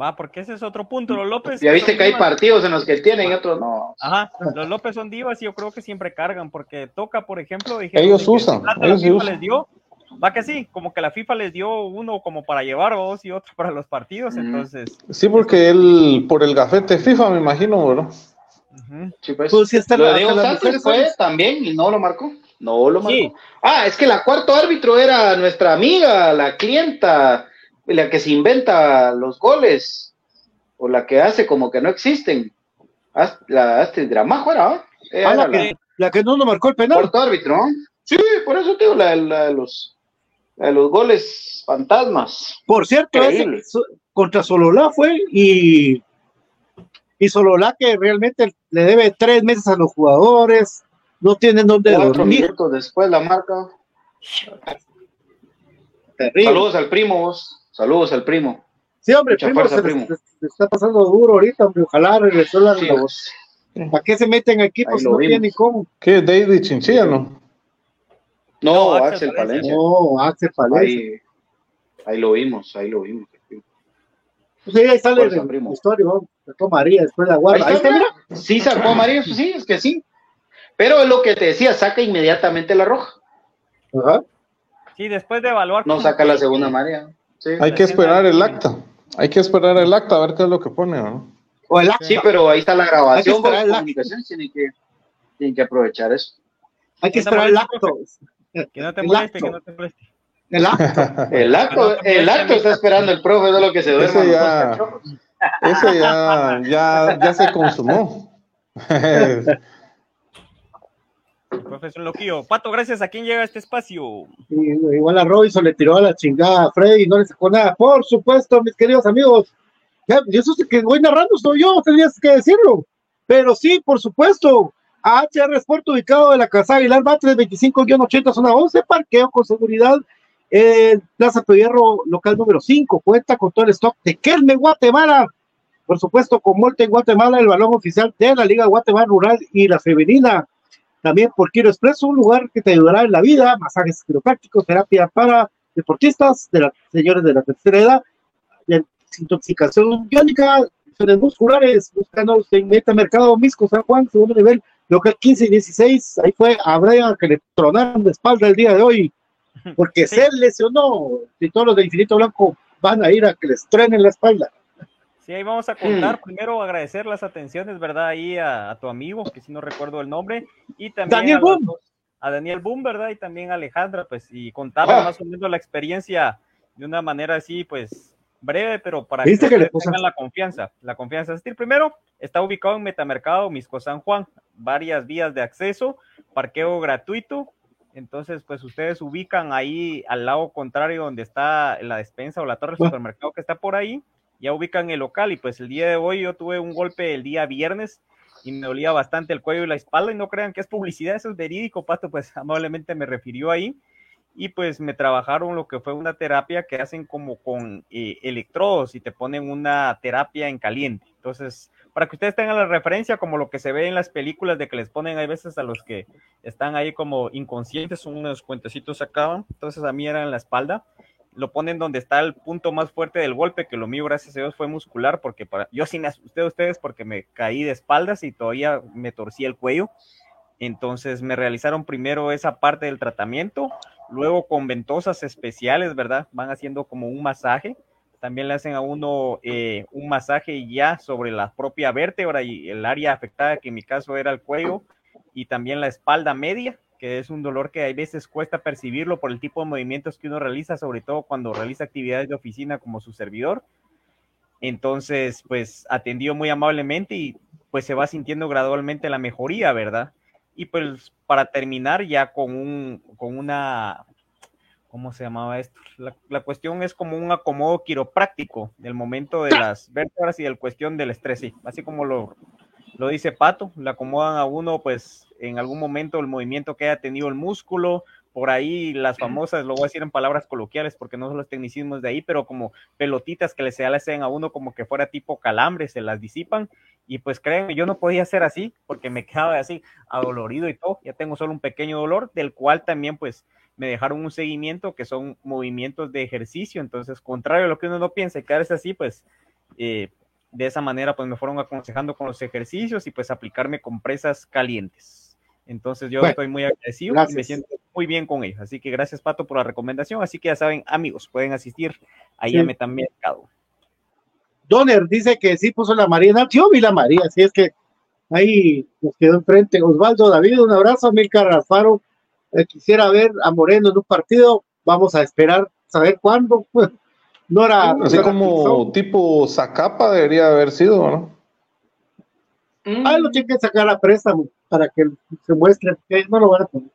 Va, porque ese es otro punto. Los López. Ya viste que hay partidos en los que tienen y otros no. Ajá, los López son divas y yo creo que siempre cargan, porque toca, por ejemplo, dijeron Ellos usan, ellos la FIFA usan. les dio, va que sí, como que la FIFA les dio uno como para llevar dos y otro para los partidos, entonces, Sí, porque él, por el gafete FIFA, me imagino, ¿verdad? ujú. Sí, pues. Pues sí, hasta lo la- de fue también y no lo marcó. No lo marcó. Sí. Ah, es que la cuarto árbitro era nuestra amiga, la clienta, la que se inventa los goles, o la que hace como que no existen. La Astrid Gramajo era, ¿ah? Ella Ah, era la, que, la que no nos marcó el penal. árbitro, ¿no? Sí, por eso digo, la, la de los, la de los goles fantasmas. Por cierto, ese- contra Sololá fue y, y Sololá que realmente le debe tres meses a los jugadores, no tienen dónde Cuatro dormir. minutos después la marca. Terrible. Saludos al primo, vos. Saludos al primo. Sí, hombre, Mucha primo, fuerza, se primo. les- les- les está pasando duro ahorita, hombre. Ojalá regresó la. Sí, vos. ¿Para qué se meten aquí? Pues no tienen ni cómo. ¿Qué? David Chinchilla, ¿no? No, No, Axel, Axel Palencia. No, Axel Palencia. Ahí, ahí lo vimos, ahí lo vimos. Pues ahí sale Fuerza, la primo. historia. Sacó María, después la guarda. Ahí Ahí está, mira. Sí sacó a María, sí, es que sí. Pero es lo que te decía, saca inmediatamente la roja. Ajá. sí, después de evaluar. No saca la segunda María. Sí, Hay que esperar el acta. Hay que esperar el acta a ver qué es lo que pone, ¿no? O el acta. Sí, pero ahí está la Hay que grabación. esperar vos, el acta. comunicaciones tienen que, tienen que aprovechar eso. Hay que esperar el acto. Que no te El moleste, acto. que no te moleste. El acto. [LAUGHS] El acto, el acto está esperando el profe, de lo que se duerme. Ese ya, ese ya, ya, ya se consumó. [LAUGHS] [LAUGHS] Profesor Loquillo. Pato, gracias a quién llega a este espacio. Igual a Robinson le tiró a la chingada a Freddy no le sacó nada. Por supuesto, mis queridos amigos. Ya, eso es que voy narrando, soy yo, tenías que decirlo. Pero sí, por supuesto. HR Sport ubicado de la Casa Aguilar Batres 25-80 zona 11, parqueo con seguridad. Eh, Plaza Pedierro, local número 5, cuenta con todo el stock de Kelme Guatemala. Por supuesto, con Molten Guatemala, el balón oficial de la Liga Guatemala Rural y la Femenina. También por Quiero Expreso, un lugar que te ayudará en la vida, masajes quiroprácticos, terapia para deportistas, de las señores de la tercera edad, desintoxicación iónica, lesiones musculares, búscanos en Metamercado Misco San Juan, segundo nivel, local 15 y 16, ahí fue a Brian que le tronaron de espalda el día de hoy, porque [LAUGHS] Sí. se lesionó, y todos los de Infinito Blanco van a ir a que les truenen la espalda. Sí, ahí vamos a contar. Mm. Primero agradecer las atenciones, ¿verdad? Ahí a, a tu amigo, que si no recuerdo el nombre. Y también Daniel a, Boom. dos- a Daniel Boom, ¿verdad? Y también a Alejandra, pues, y contarles Ah. más o menos la experiencia de una manera así, pues, breve, pero para ¿Viste que le tengan la confianza. La confianza. Es decir, primero, está ubicado en Metamercado Misco San Juan, varias vías de acceso, parqueo gratuito. Entonces, pues ustedes ubican ahí al lado contrario donde está la despensa o la torre del Ah. supermercado que está por ahí, ya ubican el local y pues el día de hoy yo tuve un golpe el día viernes y me dolía bastante el cuello y la espalda y no crean que es publicidad, eso es verídico, Pato pues [LAUGHS] amablemente me refirió ahí y pues me trabajaron lo que fue una terapia que hacen como con eh, electrodos y te ponen una terapia en caliente. Entonces, para que ustedes tengan la referencia como lo que se ve en las películas de que les ponen hay veces a los que están ahí como inconscientes, unos cuentecitos acá, entonces a mí era en la espalda lo ponen donde está el punto más fuerte del golpe, que lo mío, gracias a Dios, fue muscular, porque para, yo sí me asusté de ustedes porque me caí de espaldas y todavía me torcí el cuello. Entonces me realizaron primero esa parte del tratamiento, luego con ventosas especiales, ¿verdad? Van haciendo como un masaje. También le hacen a uno eh, un masaje ya sobre la propia vértebra y el área afectada, que en mi caso era el cuello, y también la espalda media, que es un dolor que a veces cuesta percibirlo por el tipo de movimientos que uno realiza, sobre todo cuando realiza actividades de oficina como su servidor. Entonces, pues atendió muy amablemente y pues se va sintiendo gradualmente la mejoría, ¿verdad? Y pues para terminar ya con un, con una, ¿cómo se llamaba esto? La, la cuestión es como un acomodo quiropráctico del momento de las vértebras y del cuestión del estrés, sí, así como lo, lo dice Pato, le acomodan a uno pues en algún momento el movimiento que haya tenido el músculo, por ahí las famosas, lo voy a decir en palabras coloquiales porque no son los tecnicismos de ahí, pero como pelotitas que le se hacen a uno como que fuera tipo calambre, se las disipan. Y pues créanme, yo no podía hacer así porque me [LAUGHS] quedaba así adolorido y todo, ya tengo solo un pequeño dolor del cual también pues me dejaron un seguimiento que son movimientos de ejercicio, entonces contrario a lo que uno no piensa quedarse así pues eh, de esa manera pues me fueron aconsejando con los ejercicios y pues aplicarme compresas calientes. Entonces yo Bueno, estoy muy agradecido y me siento muy bien con ellos. Así que gracias Pato por la recomendación. Así que ya saben, amigos, pueden asistir ahí Sí. a Metamercado. Donner dice que sí puso la María alto. Yo vi la María, así es que ahí nos quedó enfrente. Osvaldo David, un abrazo. Milcar Alfaro, eh, quisiera ver a Moreno en un partido. Vamos a esperar, saber cuándo. [LAUGHS] No era. Así no era como tipo Zacapa debería haber sido, ¿no? Ah, lo tienen que sacar a préstamo para que se muestre. que no lo van a poner.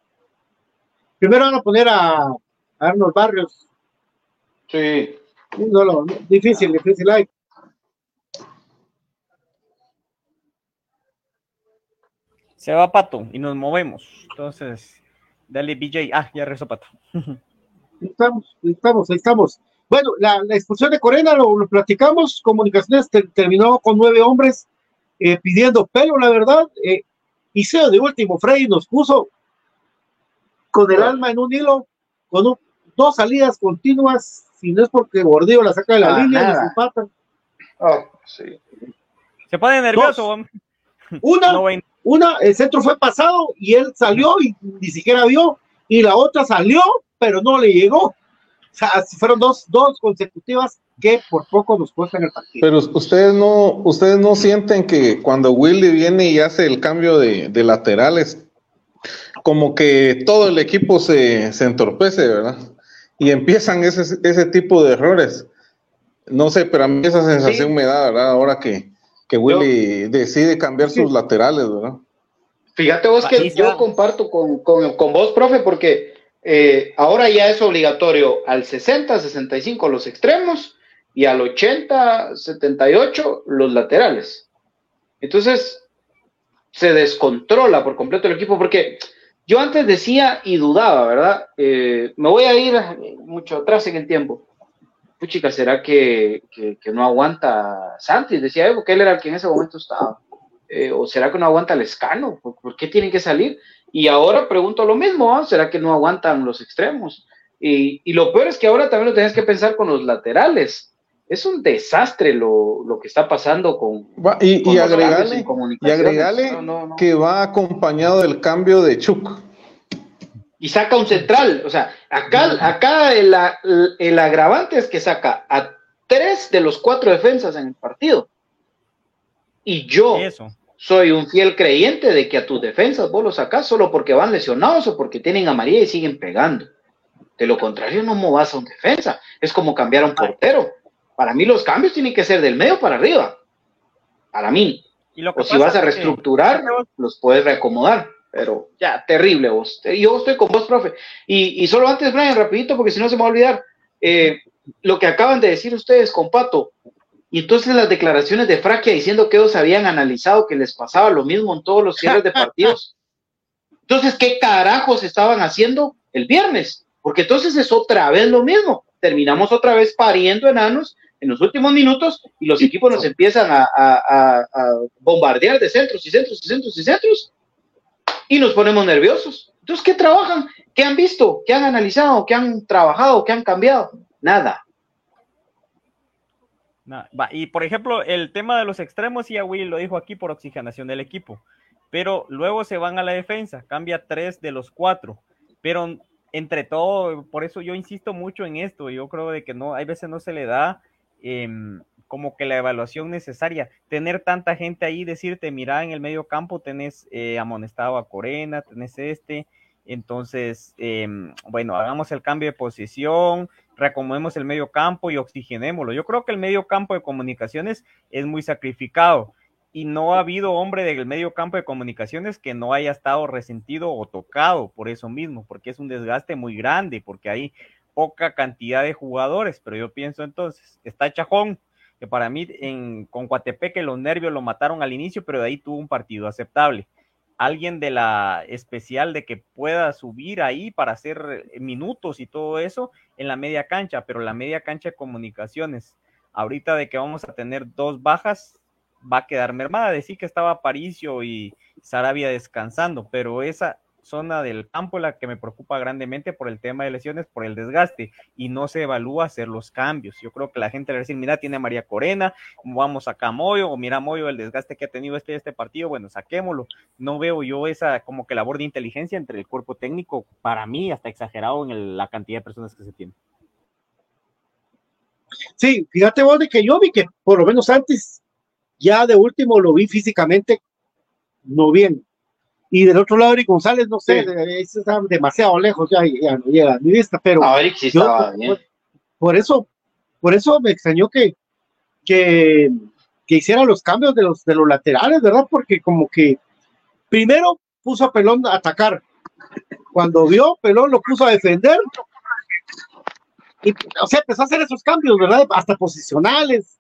Primero van a poner a, a Arnold Barrios. Sí. No, lo, difícil, difícil. Ay, Se va Pato y nos movemos. Entonces, dale BJ. Ah, ya rezó Pato. [LAUGHS] ahí estamos, ahí estamos, ahí estamos. Bueno, la, la expulsión de Corena lo, lo platicamos. Comunicaciones ter- terminó con nueve hombres eh, pidiendo pelo, la verdad. Eh, Iseo de último, Freddy nos puso con el alma en un hilo, con un- dos salidas continuas. Si no es porque Gordillo la saca de la Ah, línea, nada. les empatan. Oh, sí. Se pone nervioso. Una, No una, el centro fue pasado y él salió y ni siquiera vio, y la otra salió, pero no le llegó. Sea, fueron dos, dos consecutivas que por poco nos cuestan el partido. Pero ustedes no, ustedes no sienten que cuando Willy viene y hace el cambio de, de laterales, como que todo el equipo se, se entorpece, ¿verdad? Y empiezan ese, ese tipo de errores. No sé, pero a mí esa sensación me da, ¿verdad? Ahora que, que Willy decide cambiar sus laterales, ¿verdad? Fíjate vos que Batista. yo comparto con, con, con vos, profe, porque eh, ahora ya es obligatorio al 60, 65 los extremos y al 80, 78 los laterales. Entonces, se descontrola por completo el equipo, porque yo antes decía y dudaba, ¿verdad? Eh, me voy a ir mucho atrás en el tiempo. Puchica, ¿será que, no aguanta Santis? Decía yo, porque él era el que en ese momento estaba. Eh, ¿O será que no aguanta Lescano? ¿Por, por qué tienen que salir? Y ahora pregunto lo mismo, ¿ah? ¿será que no aguantan los extremos? Y, y lo peor es que ahora también lo tenés que pensar con los laterales. Es un desastre lo, lo que está pasando con, Va, y, con y los y No, no, no. que va acompañado del cambio de Chuck. y saca un central. O sea, acá, acá el, el- el agravante es que saca a tres de los cuatro defensas en el partido. Y yo Eso. Soy un fiel creyente de que a tus defensas vos los sacás solo porque van lesionados o porque tienen amarilla y siguen pegando. De lo contrario, no movas a un defensa. Es como cambiar a un portero. Para mí los cambios tienen que ser del medio para arriba. Para mí. Y lo que O si vas a que- reestructurar, los puedes reacomodar. Pero ya, terrible vos. Yo estoy con vos, profe. Y, y solo antes, Brian, rapidito, porque si no se me va a olvidar. eh, lo que acaban de decir ustedes con Pato. Y entonces las declaraciones de Fraquia diciendo que ellos habían analizado que les pasaba lo mismo en todos los cierres de [LAUGHS] partidos. Entonces, ¿qué carajos estaban haciendo el viernes? Porque entonces es otra vez lo mismo. Terminamos otra vez pariendo enanos en los últimos minutos y los equipos nos empiezan a, a- a- a bombardear de centros y centros y centros y centros y nos ponemos nerviosos. Entonces, ¿qué trabajan? ¿Qué han visto? ¿Qué han analizado? ¿Qué han trabajado? ¿Qué han cambiado? Nada. Na- va, Y por ejemplo, el tema de los extremos, ya Will lo dijo aquí por oxigenación del equipo, pero luego se van a la defensa, cambia tres de los cuatro, pero entre todo, por eso yo insisto mucho en esto, yo creo de que no, hay veces no se le da em, como que la evaluación necesaria, tener tanta gente ahí, decirte, mira, en el medio campo tenés eh, amonestado a Corena, tenés este, entonces, em, bueno, hagamos el cambio de posición, reacomodemos el medio campo y oxigenémoslo. Yo creo que el medio campo de comunicaciones es muy sacrificado y no ha habido hombre del medio campo de comunicaciones que no haya estado resentido o tocado por eso mismo, porque es un desgaste muy grande, porque hay poca cantidad de jugadores, pero yo pienso entonces, está Chajón, que para mí en, con Coatepeque los nervios lo mataron al inicio, pero de ahí tuvo un partido aceptable. Alguien de la especial de que pueda subir ahí para hacer minutos y todo eso en la media cancha, pero la media cancha de comunicaciones, ahorita de que vamos a tener dos bajas, va a quedar mermada. Decir que estaba Paricio y Sarabia descansando, pero esa zona del campo la que me preocupa grandemente por el tema de lesiones, por el desgaste, y no se evalúa hacer los cambios. Yo creo que la gente le va a decir, mira, tiene a María Corena, vamos acá a Moyo, o mira Moyo, el desgaste que ha tenido este, este partido, bueno, saquémoslo. No veo yo esa como que labor de inteligencia entre el cuerpo técnico, para mí, hasta exagerado en la cantidad de personas que se tiene. Sí, fíjate vos de que yo vi que por lo menos antes, ya de último lo vi físicamente no bien. Y del otro lado, Eric González, no sé, Sí. está demasiado lejos, ya, ya no llega a mi vista, pero No, Eric sí yo- estaba bien. por, por eso, por eso me extrañó que, que, que hiciera los cambios de los, de los laterales, ¿verdad? Porque como que primero puso a Pelón a atacar. Cuando vio, Pelón lo puso a defender. Y, o sea, empezó a hacer esos cambios, ¿verdad? Hasta posicionales.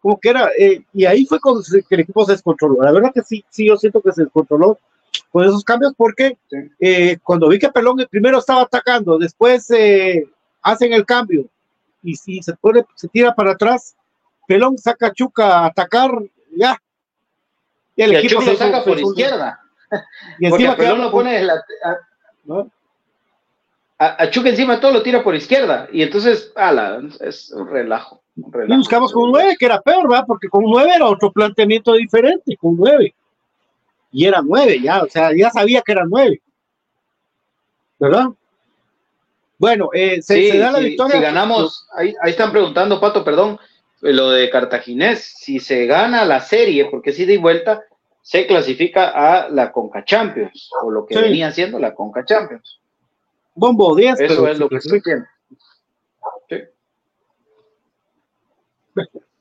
Como que era, eh, y ahí fue cuando el equipo se descontroló. La verdad que sí, sí, yo siento que se descontroló con esos cambios porque eh, cuando vi que Pelón primero estaba atacando, después eh, hacen el cambio y si se pone, se tira para atrás, Pelón saca a Chuca a atacar, ya. Y el equipo se- saca por izquierda. [LAUGHS] Y Porque encima a Pelón lo pone la- a, [LAUGHS] ¿no? a, a Chuck encima todo lo tira por izquierda. Y entonces, ala, es un relajo. un Y buscamos con un 9, que era peor, ¿verdad? Porque con un 9 era otro planteamiento diferente, con un 9. Y era 9 ya, o sea, ya sabía que era 9. ¿Verdad? Bueno, eh, se, Sí, se da la sí, victoria. Si ganamos, ahí, ahí están preguntando, Pato, perdón, eh, lo de Cartaginés, si se gana la serie, porque si de vuelta, se clasifica a la Conca Champions, o lo que Sí. venía siendo la Conca Champions. Bombo 10, Eso pero es lo que estoy viendo. [LAUGHS]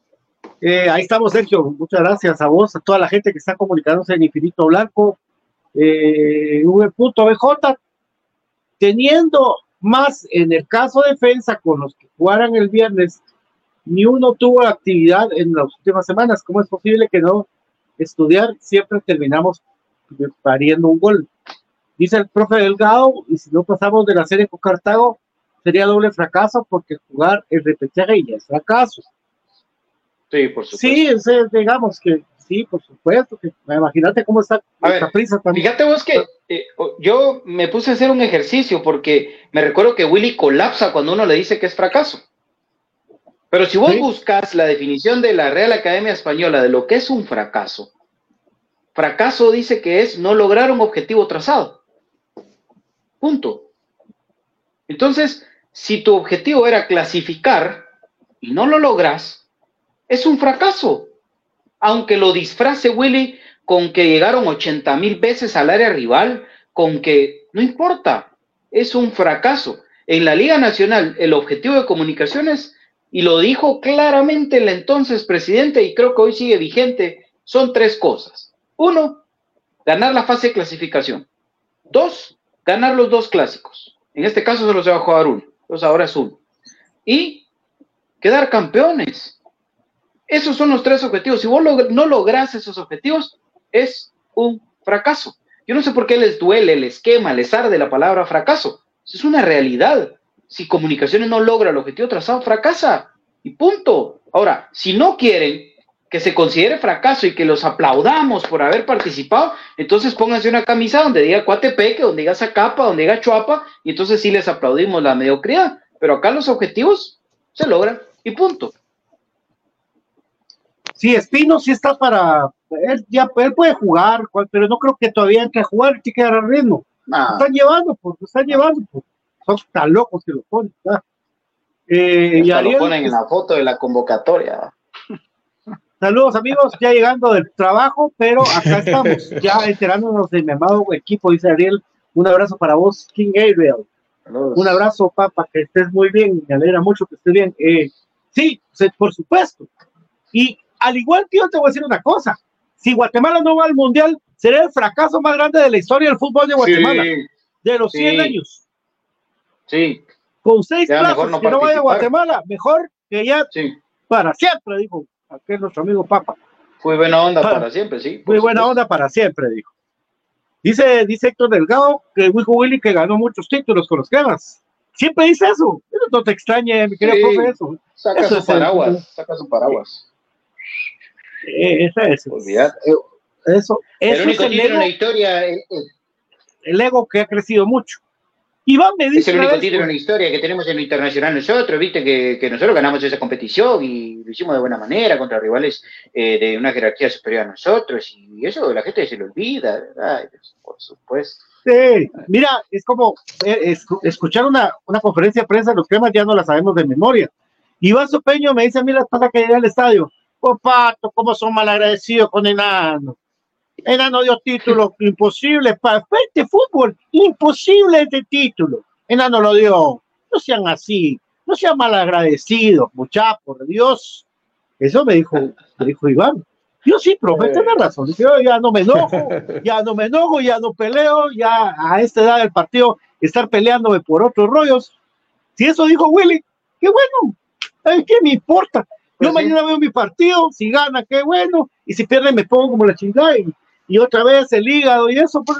Eh, ahí estamos, Sergio. Muchas gracias a vos, a toda la gente que está comunicándose en Infinito Blanco. Eh, V. BJ, teniendo más en el caso defensa con los que jugaran el viernes, ni uno tuvo actividad en las últimas semanas. ¿Cómo es posible que no estudiar? Siempre terminamos pariendo un gol. Dice el profe Delgado, y si no pasamos de la serie con Cartago, sería doble fracaso porque jugar el repechaje ya es fracaso. Sí, por supuesto. Sí, digamos que sí, por supuesto. Que, imagínate cómo está A ver, prisa también. Fíjate vos que eh, yo me puse a hacer un ejercicio porque me recuerdo que Willy colapsa cuando uno le dice que es fracaso. Pero si vos Sí. buscas la definición de la Real Academia Española de lo que es un fracaso, fracaso dice que es no lograr un objetivo trazado. Punto. Entonces, si tu objetivo era clasificar y no lo logras, es un fracaso aunque lo disfrace Willy con que llegaron 80 mil veces al área rival, con que no importa, es un fracaso. En la Liga Nacional, el objetivo de comunicaciones, y lo dijo claramente el entonces presidente, y creo que hoy sigue vigente, son tres cosas. Uno, ganar la fase de clasificación. Dos, ganar los dos clásicos. En este caso se va a jugar uno, entonces ahora es uno. Y quedar campeones. Esos son los tres objetivos. Si vos no logras esos objetivos, es un fracaso. Yo no sé por qué les duele el esquema, les arde la palabra fracaso. Es una realidad. Si comunicaciones no logra el objetivo trazado, fracasa. Y punto. Ahora, si no quieren que se considere fracaso y que los aplaudamos por haber participado, entonces pónganse una camisa donde diga Cuatepeque, donde diga Zacapa, donde diga Chuapa, y entonces sí les aplaudimos la mediocridad. Pero acá los objetivos se logran y punto. Sí, Espino sí está para. Él, ya, él puede jugar, pero no creo que todavía entre a jugar, tiene que el ritmo. Nah. Lo están llevando, pues, lo están llevando. Pues. Son tan locos que lo ponen. Eh, y Ariel, lo ponen en la foto de la convocatoria. saludos amigos, ya llegando del trabajo, pero acá estamos, [LAUGHS] ya enterándonos de mi amado equipo, dice Ariel. Un abrazo para vos, King Gabriel. Un abrazo, papá, que estés muy bien, me alegra mucho que estés bien. Eh, sí, por supuesto. Y al igual que yo te voy a decir una cosa, si Guatemala no va al Mundial, será el fracaso más grande de la historia del fútbol de Guatemala, Sí, de los 100 sí. años. sí, Con seis Ya, mejor no que no vaya a. Guatemala, mejor que ya sí. para siempre, dijo aquel nuestro amigo Papa. Fue buena onda para siempre, sí. Por buena supuesto. onda para siempre, dijo. Dice, dice Héctor Delgado que Wijo Willy que ganó muchos títulos con los cremas. Siempre dice eso. No te extrañe, mi querido profe, eso. Saca Eso su es el- paraguas, saca su paraguas. Eh, esa es. Olvídate. Eso, El eso es único el título en la ego, historia, el- el- el ego que ha crecido mucho. Iván me es dice el una único vez, título en la historia que tenemos en lo internacional nosotros, viste que, que nosotros ganamos esa competición y lo hicimos de buena manera contra rivales eh, de una jerarquía superior a nosotros y eso la gente se lo olvida, ¿verdad? Por supuesto. Sí, mira, es como eh, escu- escuchar una, una conferencia de prensa, los cremas ya no la sabemos de memoria. Iván Sopeño me dice a mí la pasa que llegué al estadio, oh pato, cómo son malagradecidos con Enano. Enano dio título [LAUGHS] imposible para frente fútbol, imposible este título. Enano lo dio. No sean así, no sean malagradecidos, muchachos, por Dios. Eso me dijo, me dijo Iván. Yo sí, profe, tiene razón. Yo ya no me enojo, [LAUGHS] ya no me enojo, ya no peleo, ya a esta edad del partido estar peleándome por otros rollos. Si eso dijo Willy, qué bueno, ¿qué me importa? Yo sí. mañana veo mi partido, si gana, qué bueno, y si pierde me pongo como la chingada y, y otra vez el hígado y eso. pues.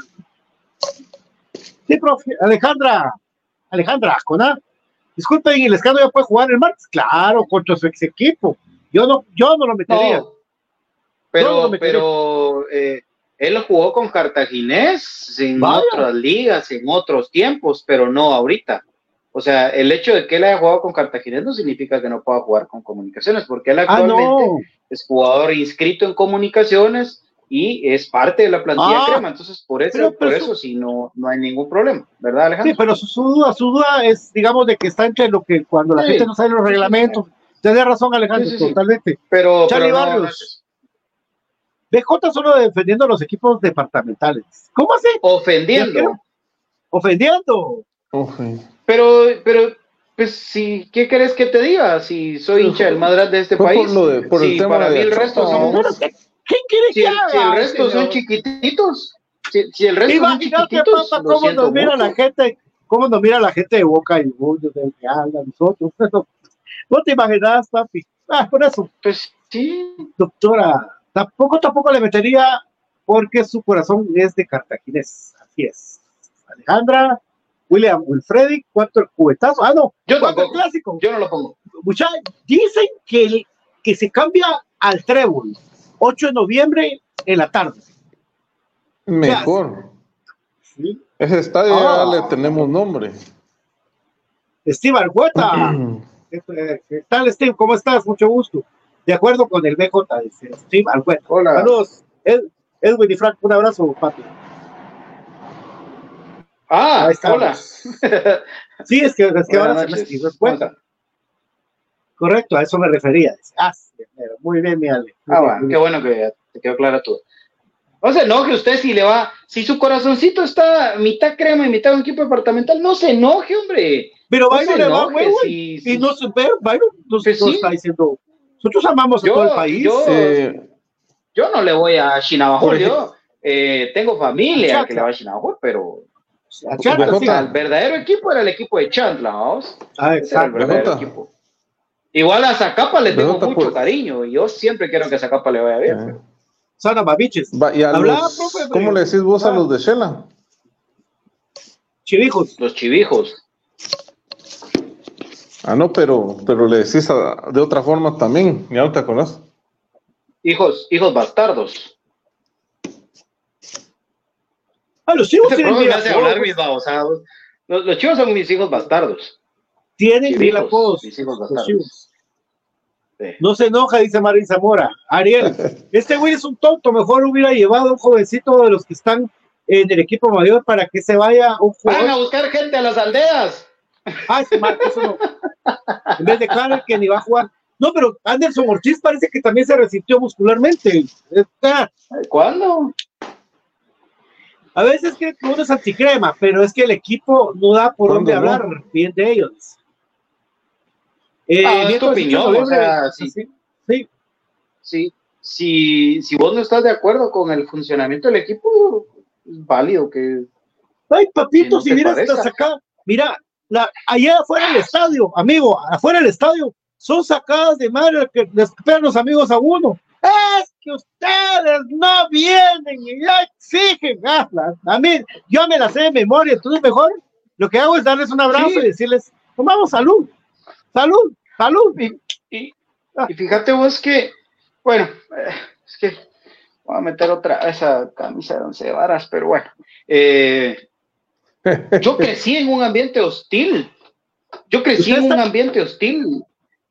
Sí, profe, Alejandra, Alejandra Ascona, disculpen, ¿y el escándalo ya puede jugar el martes? Claro, contra su ex equipo. Yo no, yo no lo metería. No, pero, No, pero eh, él jugó con Cartaginés en Vaya. otras ligas, en otros tiempos, pero no ahorita. O sea, el hecho de que él haya jugado con Cartaginés no significa que no pueda jugar con comunicaciones, porque él Ah, actualmente no. es jugador inscrito en comunicaciones y es parte de la plantilla Ah, crema. Entonces, por eso, pero- por eso sí no, no hay ningún problema, ¿verdad, Alejandro? Sí, pero su, su duda, su duda es, digamos, de que está entre lo que cuando la Sí. gente no sabe los reglamentos. Tienes razón, Alejandro, Sí, sí, sí. totalmente. Pero, Charlie pero no- Barrios. BJ solo defendiendo a los equipos departamentales. ¿Cómo así? ofendiendo. Ofendiendo. Pero, pero, pues, si, ¿qué querés que te diga? Si soy hincha del grande de este Fue por país. lo de- por el si tema para de mí el resto son. Bueno, ¿qué, qué quiere Si que el, si el haga, resto son señor? chiquititos. Si, si el resto son Imagínate, chiquititos. papá, lo cómo nos mira mucho. la gente, cómo nos mira la gente de Boca y Juniors, de que habla nosotros. [LAUGHS] No te imaginas, papi. Ah, por eso, Pues sí. doctora, tampoco, tampoco le metería porque su corazón es de cartaginés. Así es. Alejandra, William Wilfredi, cuatro cubetazos. Ah, no, Yo cuatro tampoco. clásicos. Yo no lo pongo. Mucha- dicen que, el- que se cambia al trébol, 8 de noviembre en la tarde. Mejor. ¿sí? Ese estadio Ah. ya le tenemos nombre. Steve Argueta. Eh, [CLEARS THROAT] ¿Qué tal, Steve? ¿Cómo estás? Mucho gusto. De acuerdo con el BJ, dice Steve Argueta. Hola. Saludos, Ed- Edwin y Frank. Un abrazo, papi. Ah, hola. [LAUGHS] Sí, es que, es que ahora se me Steve ¿Cómo Argueta. está? Correcto, a eso me refería. Ah, sí, muy bien, mi Ale. Muy Ah, bien, bueno, qué bueno que te quedó clara todo. No se enoje usted si le va, si su corazoncito está mitad crema y mitad un equipo departamental, no se enoje, hombre. Pero No Byron le va huevo si- y si- no se ve, Byron nos, Pues sí. está diciendo, nosotros amamos a Yo- todo el país. yo- Eh, Yo no le voy a Chinabajul, Por yo eh, tengo familia Chacla. que le va a Chinabajul, pero A BJ. sí. el verdadero equipo era el equipo de Chantla, ¿vamos? Ah, Ese era el exacto. verdadero BJ. equipo. Igual a Zacapa le tengo mucho por- cariño y yo siempre quiero que a Zacapa le vaya bien. eh. Sana Babiches. Va, y a Hablaba, los- profe, ¿Cómo le decís vos a Ah. los de Shela? Chivijos. Los chivijos. Ah, no, pero, pero le decís a- de otra forma también. Ya no te acordás. Hijos, hijos bastardos. Ah, los chivos tienen mil me hace hablar apodos. mis babosados. Los, los chivos son mis hijos bastardos. Tienen mil apodos. mis hijos los bastardos. chivos. Sí. No se enoja, dice Marín Zamora. Ariel, [LAUGHS] este güey es un tonto. Mejor hubiera llevado a un jovencito de los que están en el equipo mayor para que se vaya un Van a jugador. buscar gente a las aldeas. Ah, ese Marco, eso no. En vez de Clark, que ni va a jugar. No, pero Anderson Ortiz parece que también se resintió muscularmente. ¿Cuándo? A veces creo que uno es anticrema, pero es que el equipo no da por ¿Cuándo dónde no? hablar bien de ellos. Eh, Ah, es tu miércoles 18 de opinión, o sea, sí. sí, sí. Sí. Si, si vos no estás de acuerdo con el funcionamiento del equipo, es válido que. Ay, papito, Que no si miras estás acá, mira, la, allá afuera del estadio, amigo, afuera del estadio, son sacadas de madre que les pegan los amigos a uno. es que ustedes no vienen y ya exigen. Ah, a mí, yo me la sé de memoria, entonces mejor lo que hago es darles un abrazo Sí. y decirles, tomamos salud, salud, salud. Y, y- y fíjate vos que, bueno, eh, es que voy a meter otra, esa camisa de once varas, pero bueno. eh, yo crecí en un ambiente hostil. Yo crecí ¿Usted en un ambiente hostil.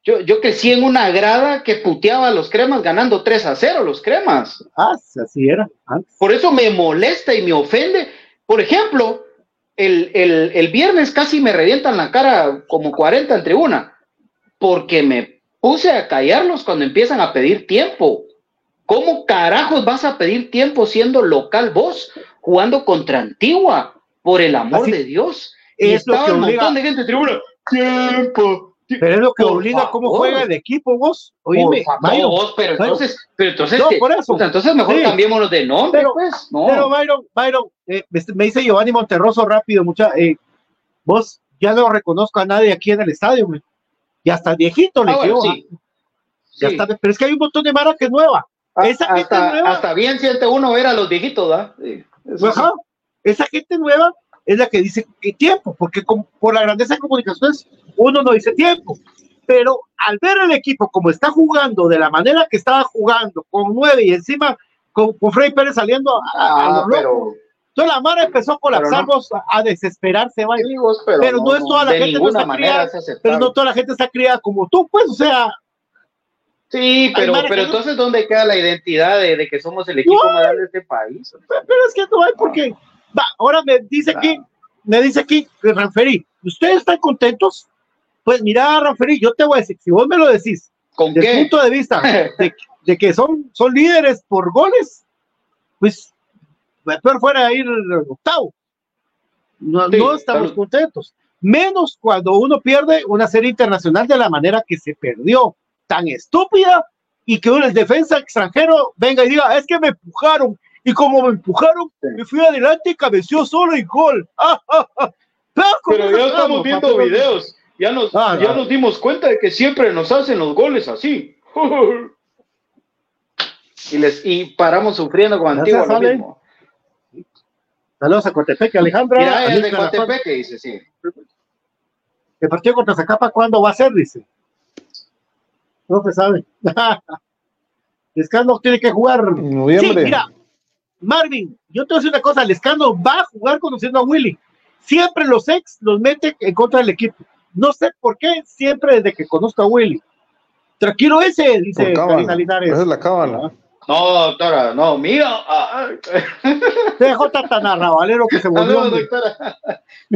Yo, yo crecí en una grada que puteaba a los cremas ganando 3 a 0 los cremas. Ah, así era. antes. Por eso me molesta y me ofende. Por ejemplo, el, el- el viernes casi me revientan la cara como 40 entre una, porque me puse a callarlos cuando empiezan a pedir tiempo. ¿Cómo carajos vas a pedir tiempo siendo local vos, jugando contra Antigua? Por el amor Así- de Dios. Y es estaba un montón de gente en tribuna. Tiempo. Pero es lo que Por obliga cómo juega el equipo, vos. Por Oíme, favor, Byron, vos, pero Byron, entonces, pero entonces, No, por eso. entonces mejor Sí. cambiémonos de nombre, Pero- pues. No. Pero Byron, Byron, eh, me- dice Giovanni Monterroso rápido, mucha, eh, vos ya no reconozco a nadie aquí en el estadio, güey. Ya está viejito, le Ah, bueno, quedó, sí. ah. Ya Sí. está, pero es que hay un montón de mara que es nueva. Ah, Esa gente hasta, nueva, hasta bien siente uno ver a los viejitos, ¿verdad? Esa gente nueva es la que dice que tiempo, porque con- por la grandeza de comunicaciones uno no dice tiempo. Pero al ver el equipo como está jugando, de la manera que estaba jugando, con nueve y encima con, con Frey Pérez saliendo a, a- a Ah, lo loco, pero, toda la mara empezó a colapsarnos, a, a desesperarse, vaya. pero, Pero no es toda la gente, no está criada, pero no toda la gente está criada como tú, pues, o sea, Sí, pero, pero no- entonces, ¿dónde queda la identidad de, de que somos el equipo No. más grande de este país? pero es que no hay porque, va, ahora me dice aquí, me dice aquí, Ranferi, ¿ustedes están contentos? Pues mira, Ranferi, yo te voy a decir, si vos me lo decís, ¿Con desde el qué? punto de vista [LAUGHS] de, de que son, son líderes por goles, pues, peor fuera ir octavo. No, Sí, no estamos contentos. Menos cuando uno pierde una serie internacional de la manera que se perdió, tan estúpida, y que un defensa extranjero venga y diga, es que me empujaron, y como me empujaron, Sí. me fui adelante y cabeció solo y gol. [LAUGHS] Ah, ah, ah. Pero, ¿cómo Pero ya estamos viendo videos. Ya nos, Ah, ya no. nos dimos cuenta de que siempre nos hacen los goles así. [LAUGHS] y, les, y paramos sufriendo con Antigua lo mismo. Saludos a Cotepeque, Alejandra. Mira, es de Amílcar Lafón. Coatepeque, dice, sí. El partido contra Zacapa, ¿cuándo va a ser? Dice. No se sabe. [LAUGHS] Lescano tiene que jugar. En noviembre. Sí, mira, Marvin, yo te voy a decir una cosa, Lescano va a jugar conociendo a Willy. Siempre los ex los mete en contra del equipo. No sé por qué, siempre desde que conozco a Willy. Tranquilo ese, dice. Karina Linares. Esa es la cábala. No, doctora, no, ah, CJ tan arrabalero que se volvió. Saludos, hombre. doctora.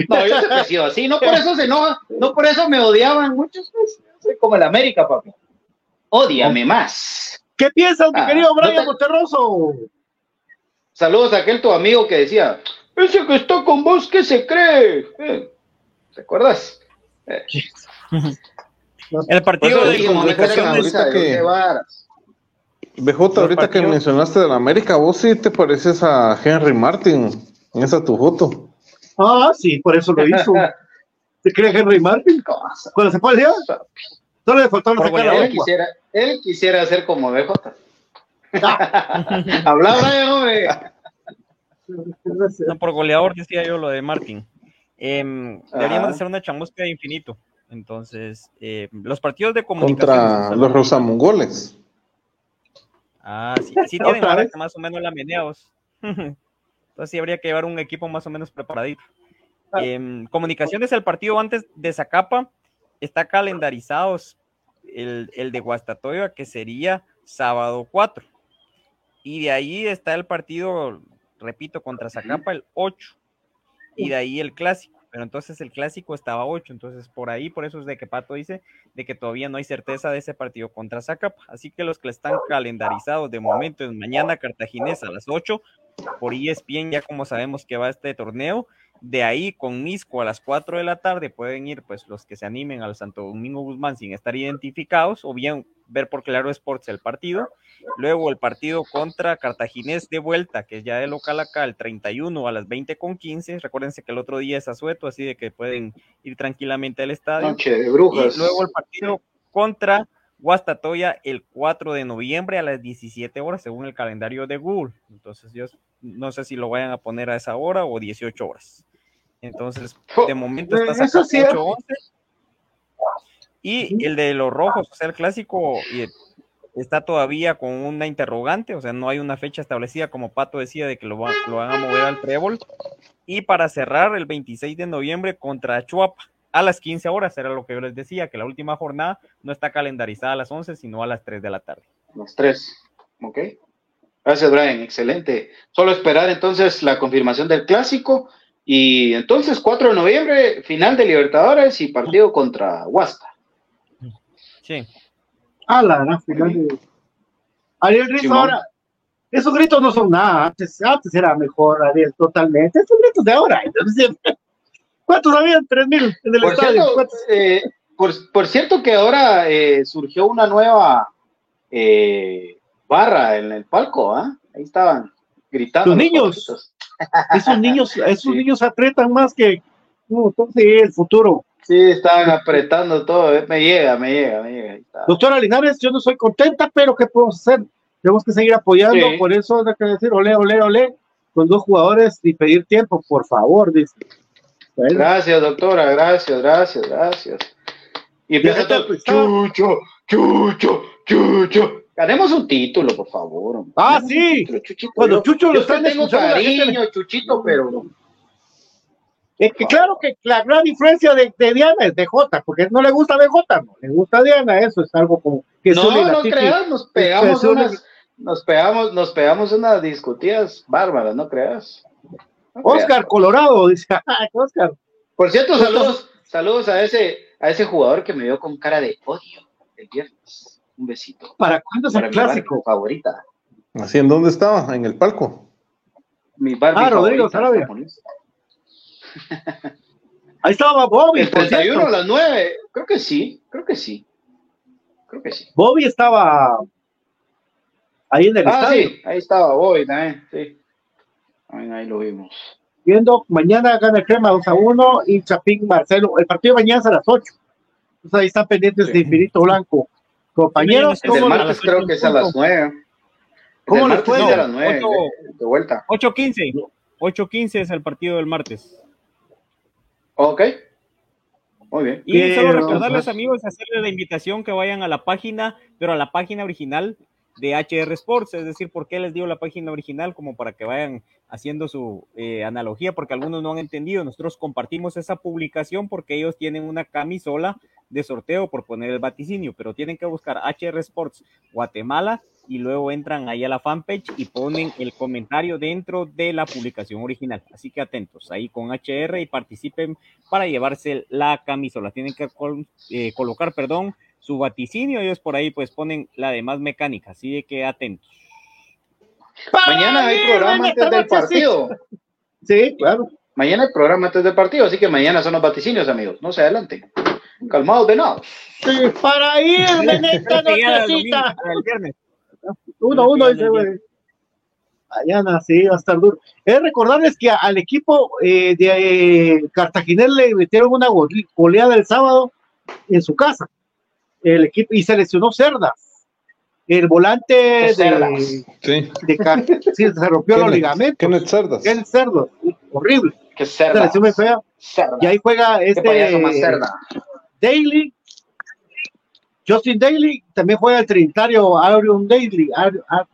No, yo siempre he sido así. No por eso se enoja, no por eso me odiaban muchos. pues, Soy como el América, papi. Ódiame más. ¿Qué piensas, mi Ah, querido no Brian te- Monterroso? Saludos a aquel tu amigo que decía, ese que está con vos, ¿qué se cree? Eh, ¿Te acuerdas? Eh, El partido de de ahorita que-. BJ, ahorita que mencionaste de la América, vos sí te pareces a Henry Martin en esa tu foto. Ah, sí, por eso lo hizo. [LAUGHS] ¿Se cree Henry Martin? Cuando se puede decir, solo le Por sacar la Él quisiera, él quisiera ser como BJ. [LAUGHS] Habla, Brian, hombre. [LAUGHS] No, por goleador decía yo lo de Martín. Em, deberíamos hacer una chamusca de infinito. Entonces, eh, los partidos de comunicación. Contra los Rosamongoles. Ah, sí, sí tienen ahora que más o menos la. [LAUGHS] Entonces sí habría que llevar un equipo más o menos preparadito. Ah. Em, comunicaciones, el partido antes de Zacapa está calendarizados el, el de Guastatoya, que sería sábado 4. Y de ahí está el partido, repito, contra Zacapa el 8. Y de ahí el clásico. Pero entonces el clásico estaba 8. Entonces por ahí, por eso es de que Pato dice de que todavía no hay certeza de ese partido contra Zacapa. Así que los que están calendarizados de momento es mañana Cartaginés a las 8 por ESPN, ya como sabemos que va este torneo. De ahí con Misco a las 4 de la tarde pueden ir pues los que se animen al Santo Domingo Guzmán sin estar identificados o bien ver por Claro Sports el partido. Luego el partido contra Cartaginés de vuelta, que es ya de local acá, el 31 a las 20 con 15. Recuérdense que el otro día es asueto, así de que pueden ir tranquilamente al estadio. Noche de brujas. Y luego el partido contra Guastatoya el 4 de noviembre a las 17 horas, según el calendario de Google. Entonces, yo no sé si lo vayan a poner a esa hora o 18 horas. Entonces, de momento está Eso sí es. 8-11. Y el de los rojos, o sea, el clásico y está todavía con una interrogante, o sea, no hay una fecha establecida, como Pato decía, de que lo, va- lo van a mover al trébol. Y para cerrar, el 26 de noviembre contra Chuapa, a las 15 horas, era lo que yo les decía, que la última jornada no está calendarizada a las 11, sino a las 3 de la tarde. Los tres. Ok. Gracias, Brian. Excelente. Solo esperar entonces la confirmación del clásico. Y entonces, 4 de noviembre, final de Libertadores y partido contra Huasta. Sí. Ah, la final de- Ariel Simón. ahora, esos gritos no son nada. Antes, antes era mejor, Ariel, totalmente. Esos gritos de ahora. [LAUGHS] entonces, ¿Cuántos habían? Tres mil en el Por estadio. cierto, eh, por, por cierto que ahora eh, surgió una nueva eh, barra en el palco, ¿ah? Ahí estaban gritando. Los niños. [LAUGHS] Esos niños, esos Sí. niños aprietan más que. No, entonces, el futuro. Sí, estaban apretando todo. Me llega, me llega, me llega. Doctora Linares, yo no soy contenta, pero ¿qué podemos hacer? Tenemos que seguir apoyando, Sí. por eso hay que decir ole, ole, ole, con dos jugadores y pedir tiempo, por favor, dice. Bueno, Gracias, doctora, gracias, gracias, gracias. Y empieza todo, prestaba. Chucho, Chucho, Chucho. Ganemos un título, por favor. hombre. Ah, sí. título, Chuchito. Cuando Yo- Chucho lo te tengo cariño, Chuchito, pero Es que claro que la gran diferencia de, de Diana es de Jota, porque no le gusta BJ, no le gusta Diana, eso es algo como que no, no creas, nos pegamos unas, nos pegamos, nos pegamos unas discutidas bárbaras, no creas. Oscar Colorado, dice, [LAUGHS] "Ay, Oscar. Por cierto, saludos, saludos a ese, a ese jugador que me vio con cara de odio el viernes. Un besito. ¿Para cuándo es Para el mi Barbie clásico? favorita. ¿Así en dónde estaba? En el palco. Mi Barbie Ah, Rodrigo Sarabia. [LAUGHS] Ahí estaba Bobby, El por 31 a las 9. Creo que sí, creo que sí. Creo que sí. Bobby estaba ahí en el Ah, estadio, sí, ahí estaba Boy también, sí. Ahí lo vimos. viendo, mañana gana el Crema 2 a 1 y Chapín Marcelo, el partido de mañana es a las 8. Entonces ahí están pendientes de Sí. Infinito Blanco. Compañeros, El del ¿cómo martes creo que es a las 9. ¿Cómo el les martes fue? es a las 9, Ocho- de, de vuelta. 8.15. 8.15 es el partido del martes. Ok. Muy bien. Y solo Pero- recordarles, amigos, hacerles la invitación que vayan a la página, pero a la página original de HR Sports. Es decir, ¿por qué les digo la página original? Como para que vayan haciendo su eh, analogía, porque algunos no han entendido. Nosotros compartimos esa publicación porque ellos tienen una camisola de sorteo por poner el vaticinio, pero tienen que buscar HR Sports Guatemala y luego entran ahí a la fanpage y ponen el comentario dentro de la publicación original. Así que atentos ahí con HR y participen para llevarse la camisola. Tienen que eh, colocar, perdón, su vaticinio. Ellos por ahí pues ponen la demás mecánica. Así de que atentos. Mañana hay ir programa antes del partido. Sí, claro. Mañana hay programa antes del partido, así que mañana son los vaticinios, amigos. No se adelanten. Calmados de nada. Sí, para irme en [LAUGHS] esta nochecita. el viernes. Uno, uno, dice, güey. Mañana sí, va a estar duro. Es recordarles que al equipo eh, de eh, Cartaginés le metieron una go- goleada el sábado en su casa. El equipo, y se lesionó Cerdas. El volante de, Cerdas? Sí. de sí, se rompió los ligamentos. Kenneth Cerdas. El cerdo, horrible. Que cerda. lesión muy fea. Cerda. Y ahí juega payaso más este cerda. Daily, Justin Daly, también juega el trinitario Aurion Daly. Ar- Ar-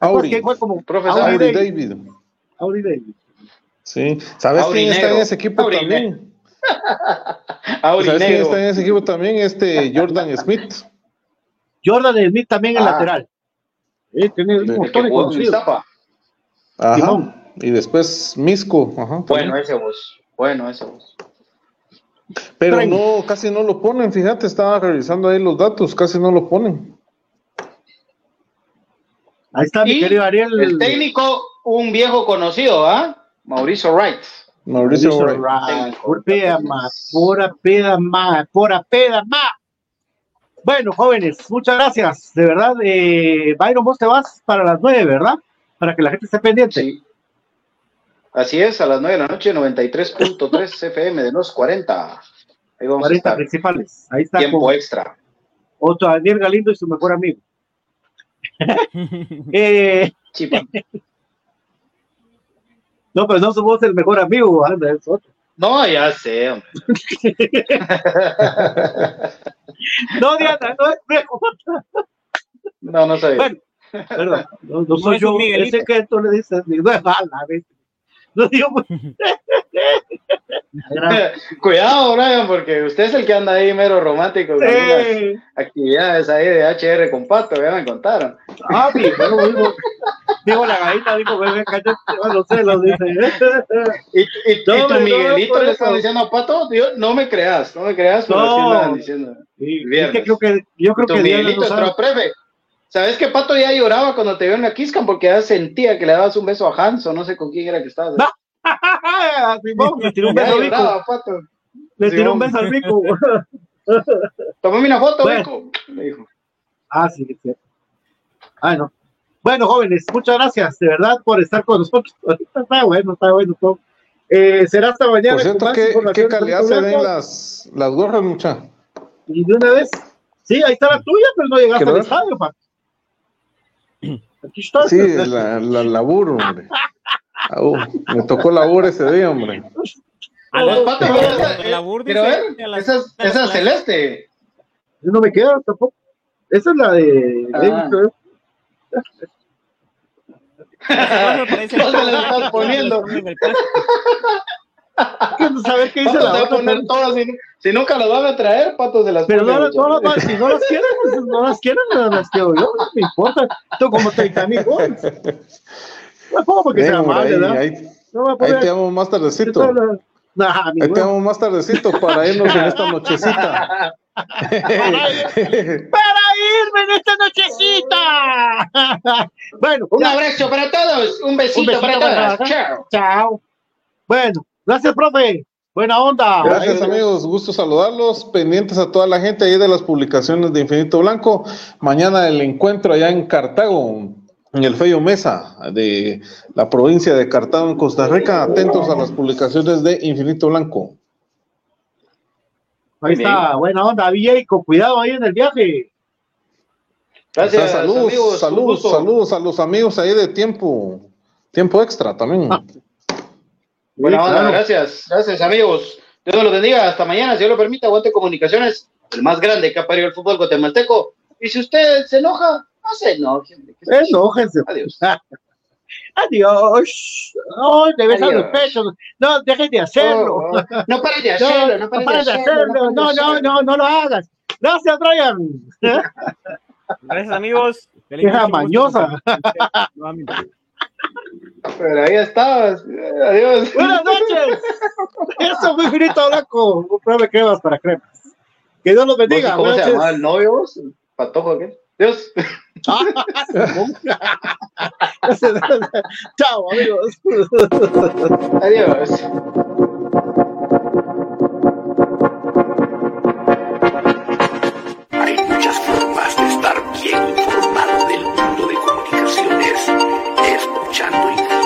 Auri. ¿Quién juega como Profesor. Auri Auri. David. Auri Daly. Sí. ¿Sabes Auri quién está en ese equipo Auri también? Auri [LAUGHS] ¿Sabes quién está en ese equipo también? Este Jordan Smith. Jordan Smith también en Ah. lateral. Eh, tiene un montón de conocidos. Ajá. Simón. Y después Misco. Ajá. Bueno, ese vos. Bueno, ese vos. Pero no, casi no lo ponen, fíjate, estaba revisando ahí los datos, casi no lo ponen. Ahí está mi Y querido Ariel. El técnico, un viejo conocido, ¿ah? Mauricio Wright. Mauricio Mauricio. Técnico. Por peda más, pura peda más, pura peda más. Bueno, jóvenes, muchas gracias. De verdad, eh, Byron, vos te vas para las nueve, ¿verdad? Para que la gente esté pendiente. Sí. Así es, a las 9 de la noche, 93.3 [LAUGHS] FM de los 40. Ahí vamos 40 a estar. principales. Ahí está. Tiempo con- extra. Otto Daniel Galindo y su mejor amigo. [LAUGHS] Eh, Chipa. [LAUGHS] no, pero no somos el mejor amigo, anda, es otro. No, ya sé, hombre. [LAUGHS] No, Diana, no es mejor. No, no sabía. Bueno, perdón, no, no soy yo, Miguelito. ese que tú le dices, no es mala, ¿ves? [LAUGHS] No digo, pues. Cuidado, Brian, porque usted es el que anda ahí mero romántico con Eh, actividades ahí de HR con Pato, ya me contaron. ah, sí, bueno, digo, digo la gallina, digo, bebé, cállate, no sé, lo dice. Y, y, No, y tu no, Miguelito por le está diciendo a Pato, no me creas, no me creas, pero No. así andan diciendo. Sí, es que creo que, yo creo tu que Miguelito no a prefe. ¿Sabes que Pato ya lloraba cuando te vio en la Kiscan porque ya sentía que le dabas un beso a Hans o no sé con quién era que estabas? [LAUGHS] Va. Simón, le tiró un beso al Vico. lloraba, Pato. Le tiró un beso al Vico. [LAUGHS] Tomame una foto, Bueno. Vico. Me dijo. Ah, sí, es cierto. Ah, no. Bueno, jóvenes, muchas gracias de verdad por estar con nosotros. Ahorita [LAUGHS] Está bueno, está bueno todo. Eh, será hasta mañana. Por cierto, ¿qué, qué calidad se ven las, las gorras, mucha? Y de una vez, sí, ahí está la tuya, pero no llegaste al ver. estadio, pa. Aquí está. Sí, la, la hombre. Me tocó labor ese día, hombre. Esa- La dice ver, esa es, esa es celeste. No me queda tampoco. Esa es la de. Ah. de- me parece- ¿Dónde la [LAUGHS] estás poniendo? Quiero saber qué dice la otra. poner todas. Si, si nunca las van a traer, Pato se las Pero no, las- no, las- si no las quieren, pues no las quieren, no las quiero yo, no me importa. Tengo como 30 mil goles. No puedo porque Ven, sea mal, ahí, ¿verdad? ahí, No te amo más tardecito. Nah, Ahí te amo más tardecito para irnos en esta nochecita. [LAUGHS] ¡Para irme en esta nochecita! [LAUGHS] bueno, Un ya. abrazo para todos, un besito, Un besito para todos. Chao. Chao. Bueno, gracias, profe. Buena onda. Gracias amigos, gusto saludarlos, pendientes a toda la gente ahí de las publicaciones de Infinito Blanco. Mañana el encuentro allá en Cartago, en el Fello Mesa de la provincia de Cartago en Costa Rica. Atentos a las publicaciones de Infinito Blanco. Ahí está, buena onda, VJ, con cuidado ahí en el viaje. Gracias, saludos, amigos. saludos, saludos a los amigos ahí de tiempo, tiempo extra también. [LAUGHS] Buena claro. gracias. Gracias, amigos. Dios los bendiga. Hasta mañana, si Dios lo permite. Aguante Comunicaciones, el más grande que ha parido el fútbol guatemalteco. Y si usted se enoja, no se enoje. Enójense. Adiós. [LAUGHS] Adiós. No, te besan los pechos. No, dejen de hacerlo. Oh, oh. No pares [LAUGHS] de hacerlo, no no pares de hacerlo. No, no, no, no lo hagas. Gracias, Brian. Gracias, amigos. Gusto mañosa. Pero ahí estabas. Adiós. Buenas noches. Eso fue Infinito Blanco. Un pruebe cremas para cremas. Que Dios los ¿Vos bendiga. ¿Cómo se llamaba el novio vos? ¿Patojo aquel? Dios. [LAUGHS] Chao, amigos. Adiós. Hay muchas formas de estar bien informado Escuchando